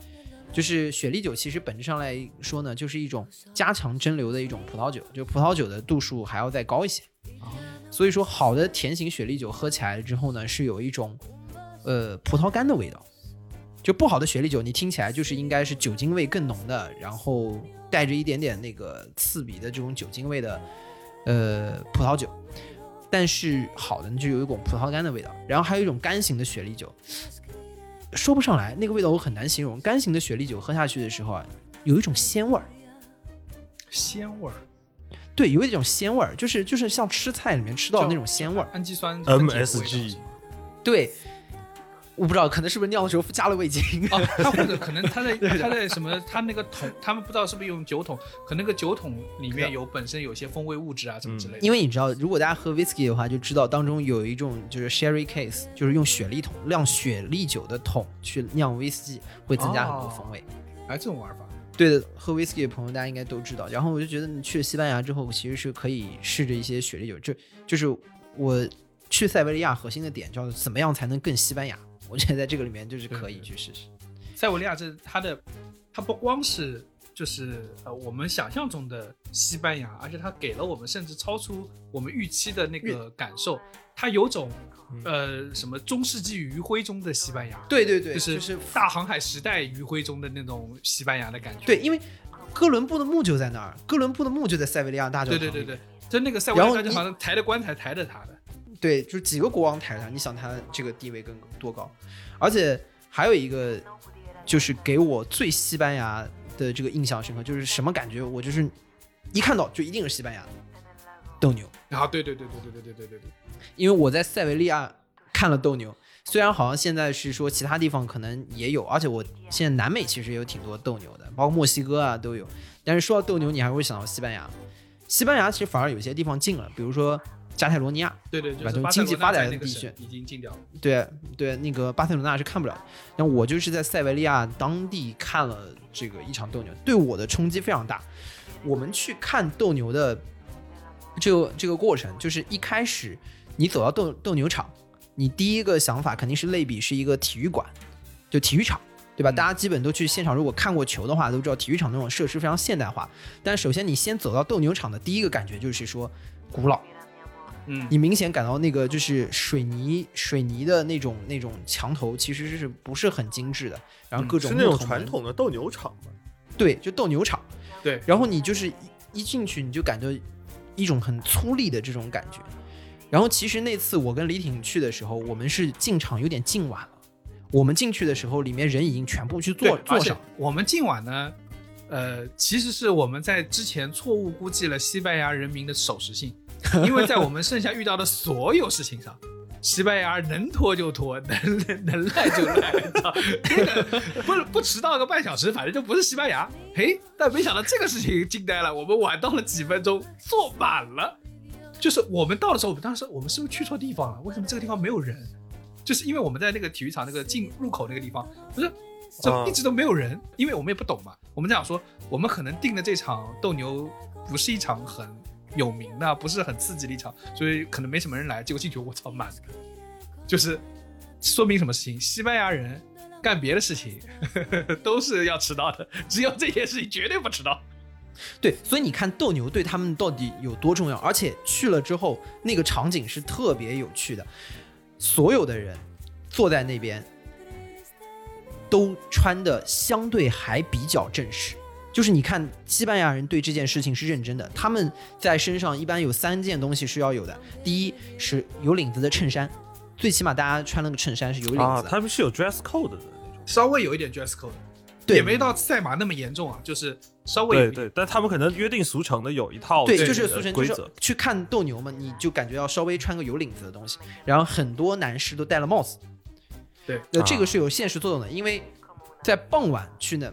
就是雪莉酒其实本质上来说呢，就是一种加强蒸馏的一种葡萄酒，就葡萄酒的度数还要再高一些。所以说，好的甜型雪莉酒喝起来之后呢，是有一种呃葡萄干的味道。就不好的雪莉酒，你听起来就是应该是酒精味更浓的，然后带着一点点那个刺鼻的这种酒精味的呃葡萄酒。但是好的，就有一种葡萄干的味道。然后还有一种干型的雪莉酒，说不上来那个味道，我很难形容。干型的雪莉酒喝下去的时候啊，有一种鲜味儿。鲜味儿，对，有一种鲜味儿，就是就是像吃菜里面吃到的那种鲜味儿。氨基酸 MSG 对，我不知道，可能是不是酿的时候加了味精。哦，他或者可能他在他在什么，他那个桶，他们不知道是不是用酒桶，可能那个酒桶里面有本身有些风味物质啊，什么之类的。因为你知道，如果大家喝 whisky 的话，就知道当中有一种就是 sherry case，就是用雪莉桶酿雪莉酒的桶去酿 whisky，会增加很多风味。哎，这种玩法，对的，喝 whisky 的朋友大家应该都知道。然后我就觉得你去了西班牙之后，其实是可以试着一些雪莉酒，这就是我去塞维利亚核心的点，叫做怎么样才能更西班牙。我觉得在这个里面就是可以去试试。塞维利亚这它的，它不光是就是呃我们想象中的西班牙，而且它给了我们甚至超出我们预期的那个感受，它有种呃什么中世纪余晖中的西班牙，对对对，就是就是大航海时代余晖中的那种西班牙的感觉。对，因为哥伦布的墓就在那儿，哥伦布的墓就在塞维利亚大教堂。对对对对，就那个塞维利亚然后你大教堂抬着棺材抬着他的，对，就是几个国王抬着他，你想他这个地位更多高？而且还有一个，就是给我最西班牙的这个印象深刻，就是什么感觉？我就是一看到就一定是西班牙斗牛，啊，对对对对对对对对对对，因为我在塞维利亚看了斗牛，虽然好像现在是说其他地方可能也有，而且我现在南美其实也有挺多斗牛的，包括墨西哥啊都有。但是说到斗牛，你还会想到西班牙。西班牙其实反而有些地方近了，比如说加泰罗尼亚，对对，就把这种是巴塞罗那经济发展在那个的地区已经禁掉了。对对，那个巴塞罗那是看不了的。然后我就是在塞维利亚当地看了这个一场斗牛，对我的冲击非常大。我们去看斗牛的这个这个过程，就是一开始你走到斗斗牛场，你第一个想法肯定是类比是一个体育馆，就体育场。对吧？大家基本都去现场，如果看过球的话，都知道体育场那种设施非常现代化。但首先，你先走到斗牛场的第一个感觉就是说古老，嗯，你明显感到那个就是水泥水泥的那种那种墙头其实是不是很精致的，然后各种是那种传统的斗牛场嘛？对，就斗牛场。对然后你就是一一进去你就感觉一种很粗粝的这种感觉。然后其实那次我跟李挺去的时候，我们是进场有点进晚了。我们进去的时候，里面人已经全部去坐坐上。我们进晚呢，呃，其实是我们在之前错误估计了西班牙人民的守时性，因为在我们剩下遇到的所有事情上。西班牙能拖就拖，能能赖就赖，操这个不是不迟到个半小时，反正就不是西班牙。嘿，但没想到这个事情惊呆了，我们晚到了几分钟，坐满了。就是我们到的时候，我们当时我们是不是去错地方了？为什么这个地方没有人？就是因为我们在那个体育场那个进入口那个地方，不是怎么一直都没有人？因为我们也不懂嘛。我们在想说，我们可能定的这场斗牛不是一场很有名的，不是很刺激的一场，所以可能没什么人来。结果进去，我操，满的，就是说明什么事情？西班牙人干别的事情 都是要迟到的，只有这件事情绝对不迟到。对，所以你看斗牛对他们到底有多重要，而且去了之后，那个场景是特别有趣的。所有的人坐在那边，都穿的相对还比较正式。就是你看，西班牙人对这件事情是认真的，他们在身上一般有三件东西是要有的。第一是有领子的衬衫，最起码大家穿那个衬衫是有领啊，子的。他们是有 dress code 的那种。稍微有一点 dress code，对也没到赛马那么严重啊，就是稍微。对对，但他们可能约定俗成的有一套对，就是俗称，就是规则。去看斗牛嘛，你就感觉要稍微穿个有领子的东西。然后很多男士都戴了帽子，对，那，这啊个是有现实作用的，因为在傍晚去呢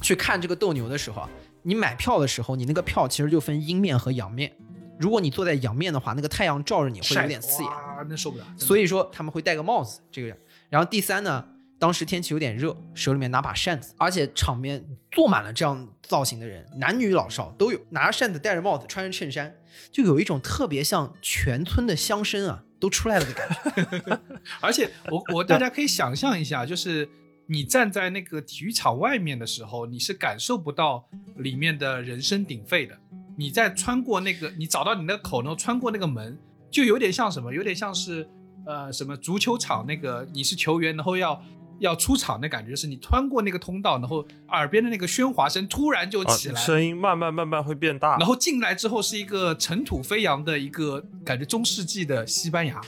去看这个斗牛的时候啊，你买票的时候，你那个票其实就分阴面和阳面。如果你坐在阳面的话，那个太阳照着你会有点刺眼，哇，那受不了。所以说他们会戴个帽子，这个样。然后第三呢，当时天气有点热，手里面拿把扇子，而且场面坐满了这样造型的人，男女老少都有，拿着扇子，戴着帽子，穿着衬衫，就有一种特别像全村的乡绅啊都出来了的感觉。而且我我大家可以想象一下，就是你站在那个体育场外面的时候，你是感受不到里面的人声鼎沸的。你在穿过那个，你找到你那个口，然后穿过那个门，就有点像什么？有点像是呃什么足球场那个你是球员，然后要要出场的感觉，就是你穿过那个通道，然后耳边的那个喧哗声突然就啊起，来，声音慢慢慢慢会变大，然后进来之后是一个尘土飞扬的一个感觉中世纪的西班牙。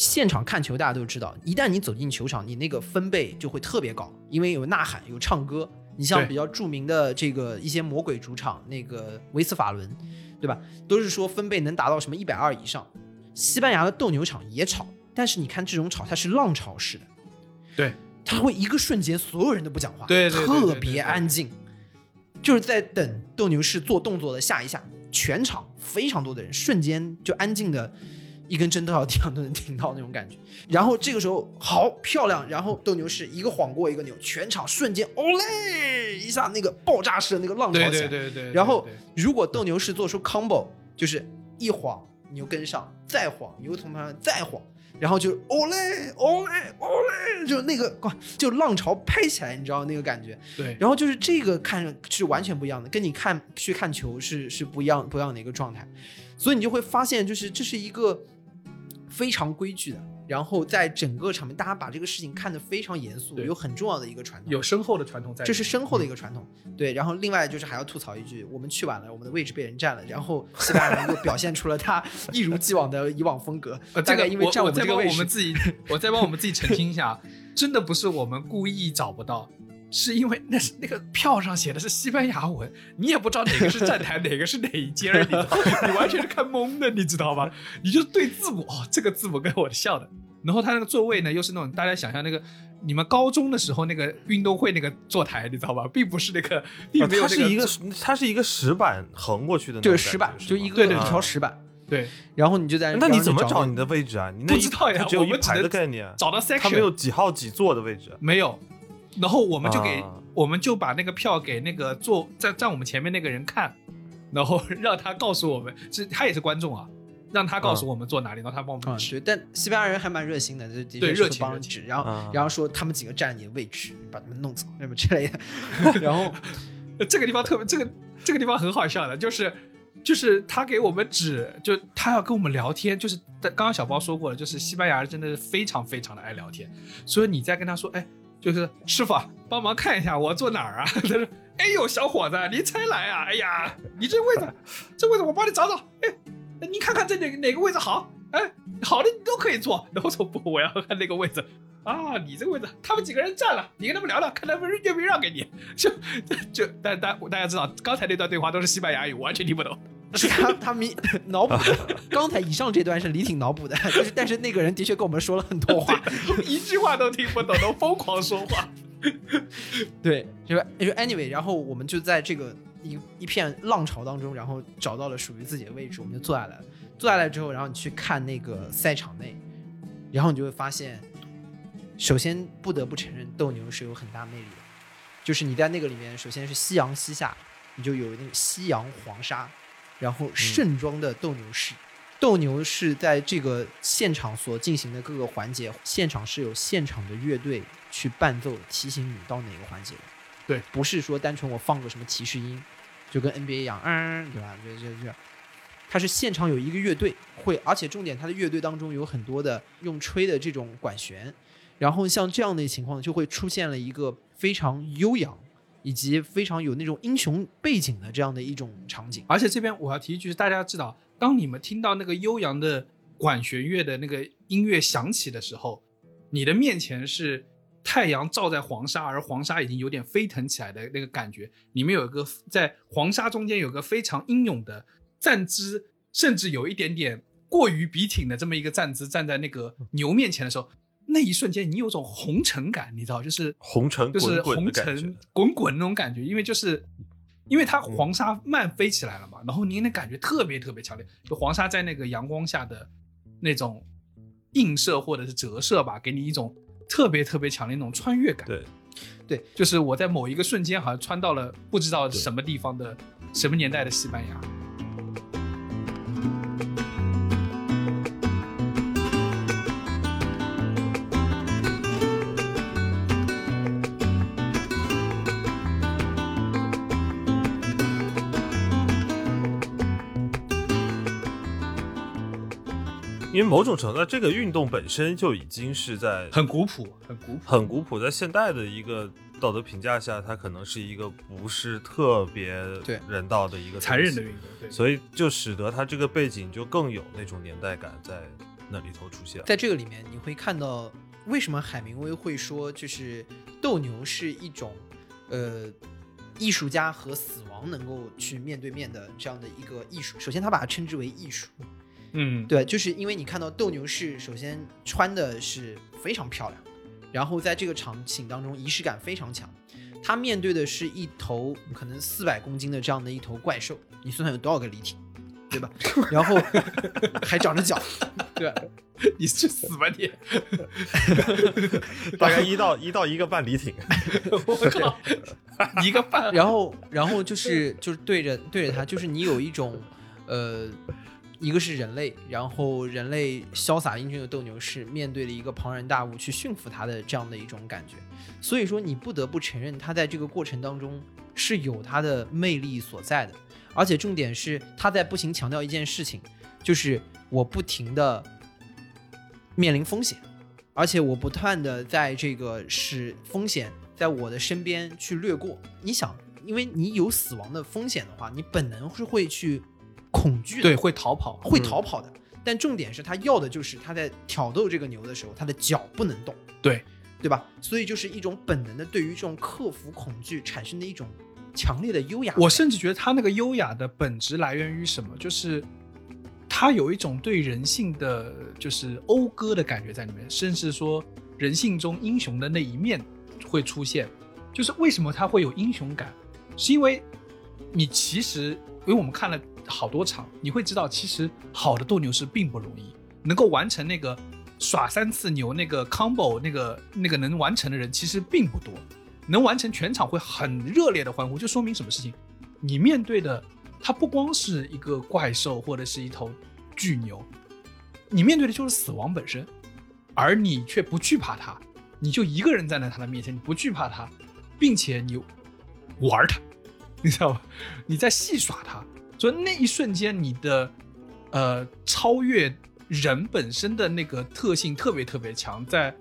现场看球，大家都知道，一旦你走进球场，你那个分贝就会特别高，因为有呐喊，有唱歌。你像比较著名的这个一些魔鬼主场，那个维斯法伦，对吧？都是说分贝能达到什么一百二以上。西班牙的斗牛场也吵，但是你看这种吵，它是浪潮式的，对，它会一个瞬间所有人都不讲话，对对对对对特别安静，就是在等斗牛士做动作的下一下，全场非常多的人瞬间就安静的，一根针都要 地上都能听到那种感觉。然后这个时候好漂亮，然后斗牛士一个晃过一个牛，全场瞬间哦嘞一下那个爆炸式的那个浪潮起来。对对对。然后如果斗牛士做出 combo，就是一晃牛跟上，再晃牛从旁边再晃，然后就哦嘞哦嘞哦嘞，就那个哇，就浪潮拍起来，你知道那个感觉。对然后就是这个看着是完全不一样的，跟你看去看球是是不一样不一样的一个状态，所以你就会发现，就是这是一个非常规矩的，然后在整个场面，大家把这个事情看得非常严肃，有很重要的一个传统。有深厚的传统在。这是深厚的一个传统，对。然后另外就是还要吐槽一句，我们去晚了，我们的位置被人占了，然后西班牙人又表现出了他一如既往的以往风格，这个概因为占我们这个位置再帮我们，自己，我再帮我们自己澄清一下，真的不是我们故意找不到，是因为那是那个票上写的是西班牙文，你也不知道哪个是站台，哪个是哪一间儿，你知道，你完全是看懵的，你知道吗？你就对字母，哦，这个字母跟我笑的，然后他那个座位呢，又是那种大家想象那个。你们高中的时候那个运动会那个坐台，你知道吧？并不是那个，并啊没有那它是一个它是一个石板横过去的那种感觉，就是石板，就一个一对对条石板，对然后你就在，那你怎么找你的位置啊？你那一不知道呀它只有一排我们只能的概念，找到 section，它没有几号几座的位置。没有，然后我们就给、啊。我们就把那个票给那个坐在站我们前面那个人看，然后让他告诉我们，是他也是观众啊，让他告诉我们坐哪里，然后他帮我啊、们指。对，但西班牙人还蛮热心的，就的热情热情帮指，然后、啊。然后说他们几个占你的位置，把他们弄走什么之类的，然后这个地方特别，这个这个地方很好笑的，就是就是他给我们指，就他要跟我们聊天，就是刚刚小包说过了，就是西班牙人真的是非常非常的爱聊天，所以你在跟他说，哎，就是师傅啊，帮忙看一下我坐哪儿啊？他说，哎呦，小伙子，你才来啊？哎呀，你这位置，这位置我帮你找找，哎，你看看这哪个哪个位置好？哎，好的你都可以坐。然后说不，我要看那个位置。啊，你这个位置，他们几个人占了，你跟他们聊聊，看他们愿不愿意让给你。就就但大大家知道，刚才那段对话都是西班牙语，完全听不懂。是他他迷脑补的。刚才以上这段是李挺脑补的，就是但是那个人的确跟我们说了很多话，一句话都听不懂，都疯狂说话。对，就就 anyway，然后我们就在这个一一片浪潮当中，然后找到了属于自己的位置，我们就坐下来了。坐下来之后，然后你去看那个赛场内，然后你就会发现，首先不得不承认斗牛是有很大魅力的，就是你在那个里面，首先是夕阳西下，你就有那个夕阳黄沙，然后盛装的斗牛士。斗牛是在这个现场所进行的各个环节，现场是有现场的乐队去伴奏，提醒你到哪个环节的。对，不是说单纯我放个什么提示音，就跟 NBA 一样，嗯，对吧？就就就，它是现场有一个乐队会，而且重点，它的乐队当中有很多的用吹的这种管弦，然后像这样的情况就会出现了一个非常悠扬。以及非常有那种英雄背景的这样的一种场景，而且这边我要提一句，大家知道，当你们听到那个悠扬的管弦乐的那个音乐响起的时候，你的面前是太阳照在黄沙，而黄沙已经有点飞腾起来的那个感觉。里面有一个在黄沙中间有个非常英勇的站姿，甚至有一点点过于笔挺的这么一个站姿，站在那个牛面前的时候，那一瞬间你有种红尘感，你知道，就是红尘就是滚滚红尘滚滚那种感觉，因为就是因为它黄沙漫飞起来了嘛，然后您的感觉特别特别强烈，就黄沙在那个阳光下的那种映射或者是折射吧，给你一种特别特别强烈那种穿越感。对对，就是我在某一个瞬间好像穿到了不知道什么地方的什么年代的西班牙。因为某种程度上，这个运动本身就已经是在很古朴，很古朴。很古朴，在现代的一个道德评价下，它可能是一个不是特别对人道的一个残忍的运动，对，所以就使得它这个背景就更有那种年代感在那里头出现。在这个里面，你会看到为什么海明威会说，就是斗牛是一种，呃，艺术家和死亡能够去面对面的这样的一个艺术。首先，他把它称之为艺术，嗯，对，就是因为你看到斗牛士，首先穿的是非常漂亮，然后在这个场景当中仪式感非常强。他面对的是一头可能四百公斤的这样的一头怪兽，你算算有多少个离体，对吧？然后 还长着脚，对吧？你去死吧你！大概一到一到一个半离体，我靠，一个半。然后，然后就是就是对着对着他，就是你有一种，呃，一个是人类，然后人类潇洒英俊的斗牛士面对了一个庞然大物去驯服他的这样的一种感觉，所以说你不得不承认他在这个过程当中是有他的魅力所在的，而且重点是他在不停强调一件事情，就是我不停的面临风险，而且我不断的在这个使风险在我的身边去掠过。你想，因为你有死亡的风险的话，你本能是会去恐惧的，对，会逃跑。会逃跑的。但重点是他要的就是他在挑逗这个牛的时候，他的脚不能动，对，对吧？所以就是一种本能的对于这种克服恐惧产生的一种强烈的优雅。我甚至觉得他那个优雅的本质来源于什么？就是他有一种对人性的就是讴歌的感觉在里面，甚至说人性中英雄的那一面会出现。就是为什么他会有英雄感，是因为你其实因为我们看了好多场，你会知道其实好的斗牛士并不容易，能够完成那个耍三次牛那个 combo 那个那个能完成的人其实并不多。能完成全场会很热烈的欢呼，就说明什么事情？你面对的它不光是一个怪兽或者是一头巨牛，你面对的就是死亡本身，而你却不惧怕它，你就一个人站在它的面前，你不惧怕它，并且你玩它，你知道吧？你在戏耍他，所以那一瞬间你的呃超越人本身的那个特性特别特别强，在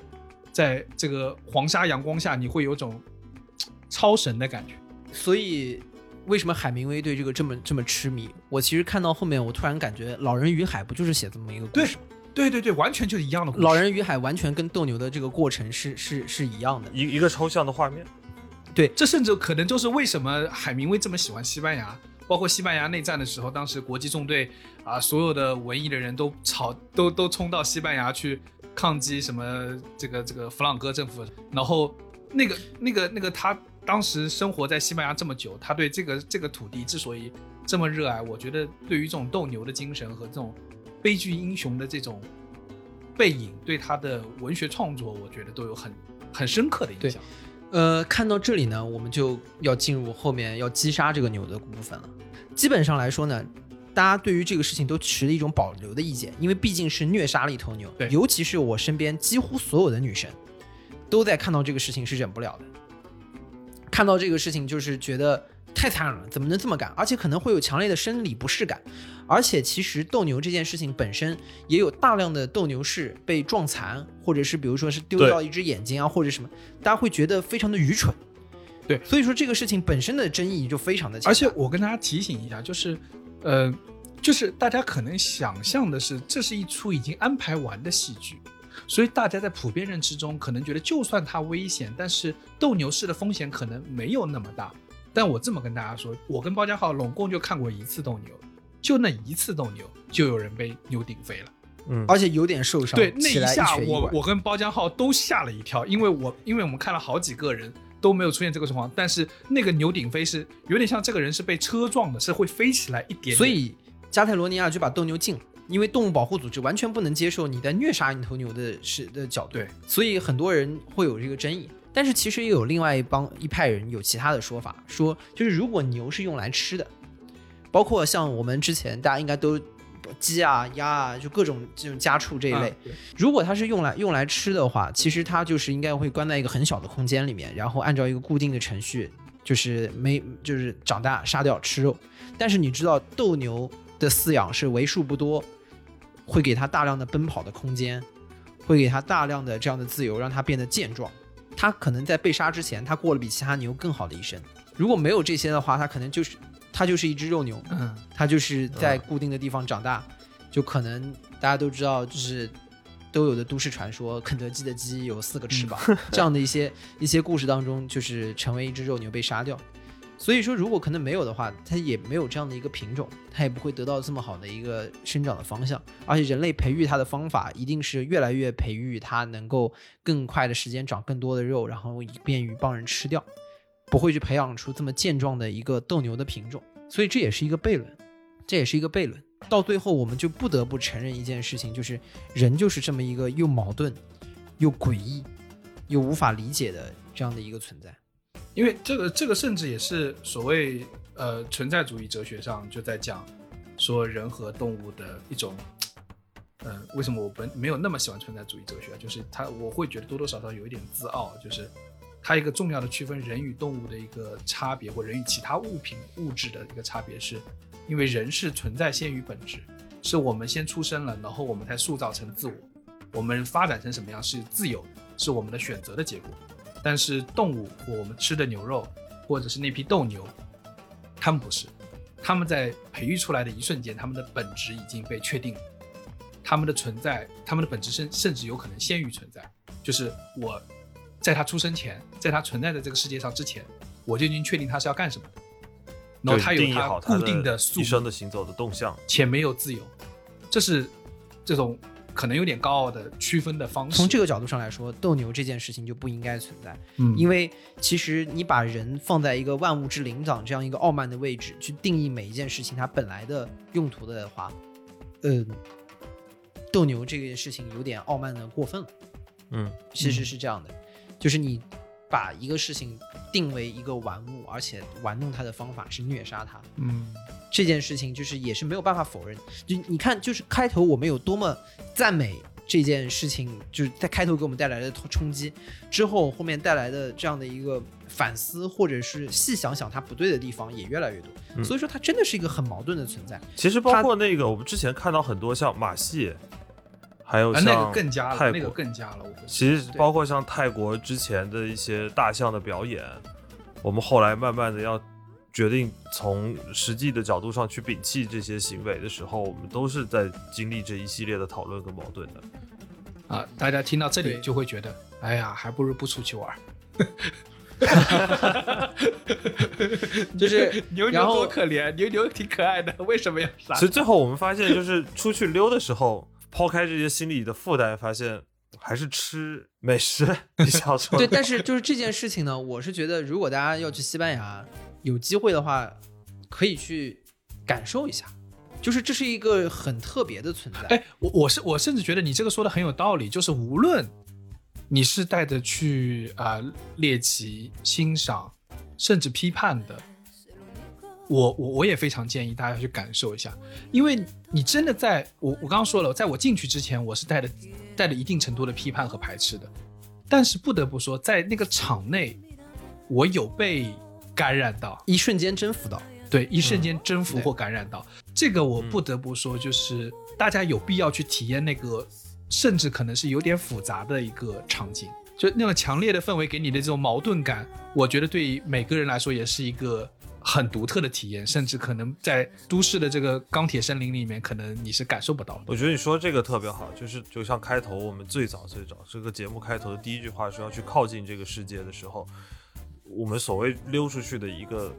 在这个黄沙阳光下，你会有种超神的感觉。所以为什么海明威对这个这么这么痴迷？我其实看到后面，我突然感觉《老人与海》不就是写这么一个故事吗？对对对，完全就是一样的故事。老人与海完全跟斗牛的这个过程是是是一样的。一一个抽象的画面。对这甚至可能就是为什么海明威这么喜欢西班牙，包括西班牙内战的时候，当时国际纵队啊，所有的文艺的人都吵，都都冲到西班牙去抗击什么这个这个弗朗哥政府，然后那个那个那个他当时生活在西班牙这么久，他对这个这个土地之所以这么热爱，我觉得对于这种斗牛的精神和这种悲剧英雄的这种背影，对他的文学创作，我觉得都有很很深刻的影响。呃，看到这里呢，我们就要进入后面要击杀这个牛的部分了。基本上来说呢，大家对于这个事情都持了一种保留的意见，因为毕竟是虐杀了一头牛。对尤其是我身边几乎所有的女生，都在看到这个事情是忍不了的。看到这个事情就是觉得太残忍了，怎么能这么干？而且可能会有强烈的生理不适感。而且其实斗牛这件事情本身也有大量的斗牛士被撞残，或者是比如说是丢掉一只眼睛啊，或者什么，大家会觉得非常的愚蠢。对所以说这个事情本身的争议就非常的强。而且我跟大家提醒一下，就是，呃，就是大家可能想象的是，这是一出已经安排完的戏剧，所以大家在普遍认知中可能觉得，就算它危险，但是斗牛士的风险可能没有那么大。但我这么跟大家说，我跟包家浩拢共就看过一次斗牛，就那一次斗牛，就有人被牛顶飞了。嗯，而且有点受伤，对，那一下我我跟包江浩都吓了一跳，因为我因为我们看了好几个人都没有出现这个情况，但是那个牛顶飞是有点像这个人是被车撞的，是会飞起来一点点。所以加泰罗尼亚就把斗牛禁了，因为动物保护组织完全不能接受你在虐杀一头牛的是的角度，对，所以很多人会有这个争议。但是其实也有另外一帮一派人有其他的说法，说就是如果牛是用来吃的，包括像我们之前大家应该都鸡啊、鸭啊，就各种这种家畜这一类啊，如果它是用来用来吃的话，其实它就是应该会关在一个很小的空间里面，然后按照一个固定的程序，就是没就是长大杀掉吃肉。但是你知道斗牛的饲养是为数不多，会给它大量的奔跑的空间，会给它大量的这样的自由，让它变得健壮。它可能在被杀之前，它过了比其他牛更好的一生。如果没有这些的话，它可能就是它就是一只肉牛，嗯，它就是在固定的地方长大，就可能大家都知道，就是都有的都市传说，肯德基的鸡有四个翅膀，这样的一些一些故事当中，就是成为一只肉牛被杀掉。所以说，如果可能没有的话，它也没有这样的一个品种，它也不会得到这么好的一个生长的方向。而且人类培育它的方法，一定是越来越培育它能够更快的时间长更多的肉，然后以便于帮人吃掉，不会去培养出这么健壮的一个斗牛的品种。所以这也是一个悖论，这也是一个悖论。到最后，我们就不得不承认一件事情，就是人就是这么一个又矛盾、又诡异、又无法理解的这样的一个存在。因为这个这个甚至也是所谓呃存在主义哲学上就在讲说人和动物的一种，呃，为什么我本没有那么喜欢存在主义哲学？就是他我会觉得多多少少有一点自傲，就是它一个重要的区分人与动物的一个差别，或人与其他物品物质的一个差别是，因为人是存在先于本质，是我们先出生了，然后我们才塑造成自我，我们发展成什么样是自由，是我们的选择的结果。但是动物我们吃的牛肉，或者是那批斗牛，它们不是，它们在培育出来的一瞬间，它们的本质已经被确定了，它们的存在，它们的本质甚甚至有可能先于存在，就是我在他出生前，在他存在的这个世界上之前，我就已经确定他是要干什么的，然后他有定义好它固定的宿一生的行走的动向。且没有自由，这是这种可能有点高傲的区分的方式。从这个角度上来说，斗牛这件事情就不应该存在，嗯因为其实你把人放在一个万物之灵长这样一个傲慢的位置，去定义每一件事情它本来的用途的话，嗯，斗牛这件事情有点傲慢的过分了。嗯，其实是这样的，就是你把一个事情定为一个玩物，而且玩弄它的方法是虐杀它，嗯这件事情就是也是没有办法否认。就你看，就是开头我们有多么赞美这件事情，就是在开头给我们带来的冲击，之后后面带来的这样的一个反思，或者是细想想它不对的地方也越来越多。嗯所以说，它真的是一个很矛盾的存在。其实包括那个我们之前看到很多像马戏，还有啊，像那个更加了，泰国那个更加了，我。其实包括像泰国之前的一些大象的表演，我们后来慢慢的要决定从实际的角度上去摒弃这些行为的时候，我们都是在经历这一系列的讨论跟矛盾的。啊，大家听到这里就会觉得，哎呀，还不如不出去玩儿。就是牛然后牛多可怜，牛牛挺可爱的，为什么要杀其？实最后我们发现，就是出去溜的时候，抛开这些心理的负担，发现还是吃美食比较重要。对，但是就是这件事情呢，我是觉得，如果大家要去西班牙，有机会的话，可以去感受一下，就是这是一个很特别的存在。哎，我我是我甚至觉得你这个说的很有道理，就是无论你是带着去啊、猎奇、欣赏，甚至批判的，我我我也非常建议大家去感受一下，因为你真的在我我刚刚说了，在我进去之前，我是带着带着一定程度的批判和排斥的，但是不得不说，在那个场内，我有被感染到，一瞬间征服到，对，一瞬间征服或感染到，这个我不得不说，就是大家有必要去体验那个，甚至可能是有点复杂的一个场景，就那种强烈的氛围给你的这种矛盾感，我觉得对于每个人来说也是一个很独特的体验，甚至可能在都市的这个钢铁森林里面，可能你是感受不到的。我觉得你说这个特别好，就是就像开头我们最早最早这个节目开头的第一句话说要去靠近这个世界的时候，我们所谓溜出去的一个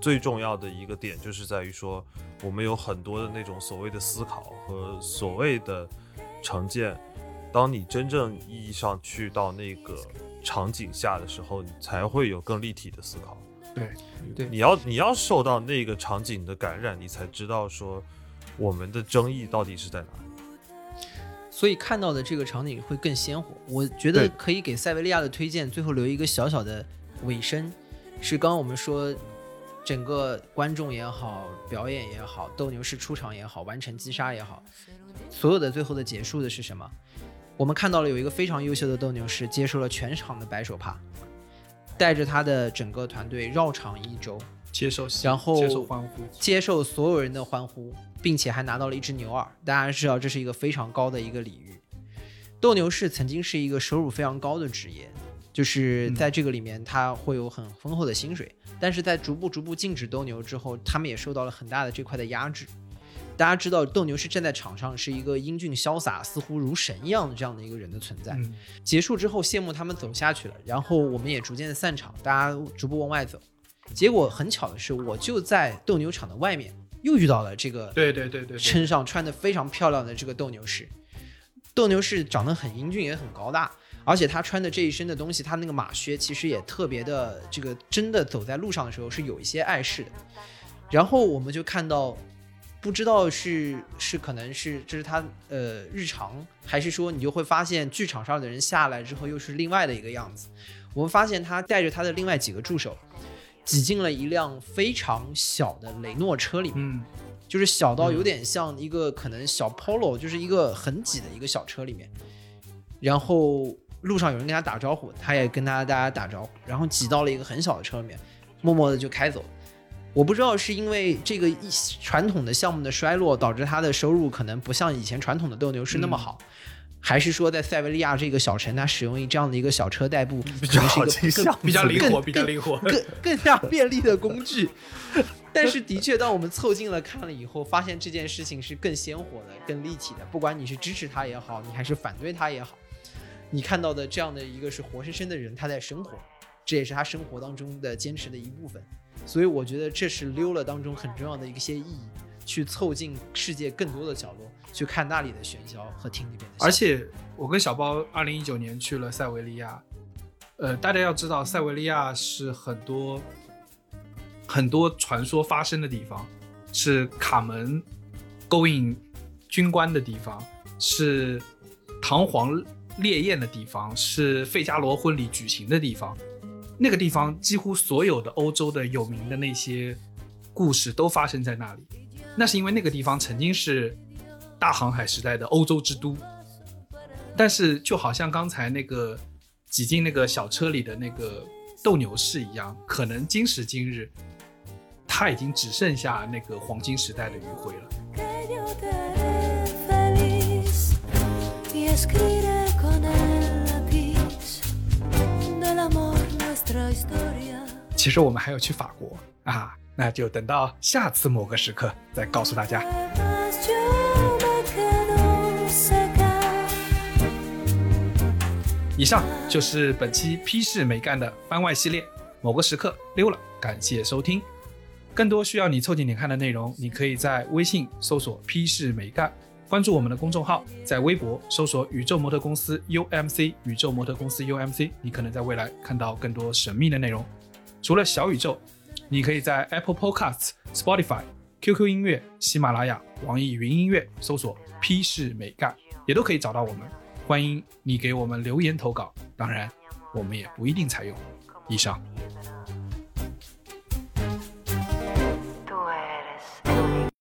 最重要的一个点，就是在于说我们有很多的那种所谓的思考和所谓的成见，当你真正意义上去到那个场景下的时候，你才会有更立体的思考。对，对你要你要受到那个场景的感染，你才知道说我们的争议到底是在哪里。所以看到的这个场景会更鲜活。我觉得可以给塞维利亚的推荐最后留一个小小的尾声，是刚刚我们说整个观众也好，表演也好，斗牛士出场也好，完成击杀也好，所有的最后的结束的是什么？我们看到了有一个非常优秀的斗牛士接受了全场的白手帕，带着他的整个团队绕场一周，接受，然后接受欢呼，接受所有人的欢呼，并且还拿到了一只牛耳。大家知道这是一个非常高的一个礼遇。斗牛士曾经是一个收入非常高的职业，就是在这个里面他会有很丰厚的薪水，但是在逐步逐步禁止斗牛之后，他们也受到了很大的这块的压制。大家知道，斗牛士站在场上是一个英俊潇洒、似乎如神一样的这样的一个人的存在。嗯，结束之后，谢幕他们走下去了，然后我们也逐渐的散场，大家逐步往外走。结果很巧的是，我就在斗牛场的外面又遇到了这个对对对对对，身上穿的非常漂亮的这个斗牛士。斗牛士长得很英俊，也很高大，而且他穿的这一身的东西，他那个马靴其实也特别的这个，真的走在路上的时候是有一些碍事的。然后我们就看到，不知道是是可能是这是他呃日常，还是说你就会发现剧场上的人下来之后又是另外的一个样子。我们发现他带着他的另外几个助手，挤进了一辆非常小的雷诺车里面。嗯，就是小到有点像一个可能小 Polo，就是一个很挤的一个小车里面，然后路上有人跟他打招呼，他也跟他大家打招呼，然后挤到了一个很小的车里面，默默的就开走了。我不知道是因为这个一传统的项目的衰落，导致他的收入可能不像以前传统的斗牛士那么好，还是说在塞维利亚这个小城，他使用一这样的一个小车代步，比较好倾向比较灵活，更比较灵活。更更加便利的工具。但是的确，当我们凑近了看了以后，发现这件事情是更鲜活的、更立体的。不管你是支持他也好，你还是反对他也好，你看到的这样的一个是活生生的人，他在生活，这也是他生活当中的坚持的一部分。所以我觉得这是溜了当中很重要的一些意义，去凑近世界更多的角落，去看那里的喧嚣和听那边的。而且我跟小包二零一九年去了塞维利亚，呃，大家要知道，塞维利亚是很多很多传说发生的地方，是卡门勾引军官的地方，是唐皇烈焰的地方，是费加罗婚礼举行的地方。那个地方几乎所有的欧洲的有名的那些故事都发生在那里。那是因为那个地方曾经是大航海时代的欧洲之都，但是就好像刚才那个挤进那个小车里的那个斗牛士一样，可能今时今日，他已经只剩下那个黄金时代的余晖了。其实我们还要去法国啊，那就等到下次某个时刻再告诉大家。以上就是本期批示美干的番外系列，某个时刻溜了，感谢收听。更多需要你凑近点看的内容，你可以在微信搜索“批示美干”，关注我们的公众号，在微博搜索“宇宙模特公司 UMC”，宇宙模特公司 UMC，你可能在未来看到更多神秘的内容。除了小宇宙，你可以在 Apple Podcasts、Spotify、QQ 音乐、喜马拉雅、网易云音乐搜索“ “P 市美干”，也都可以找到我们。欢迎你给我们留言投稿，当然，我们也不一定采用。以上。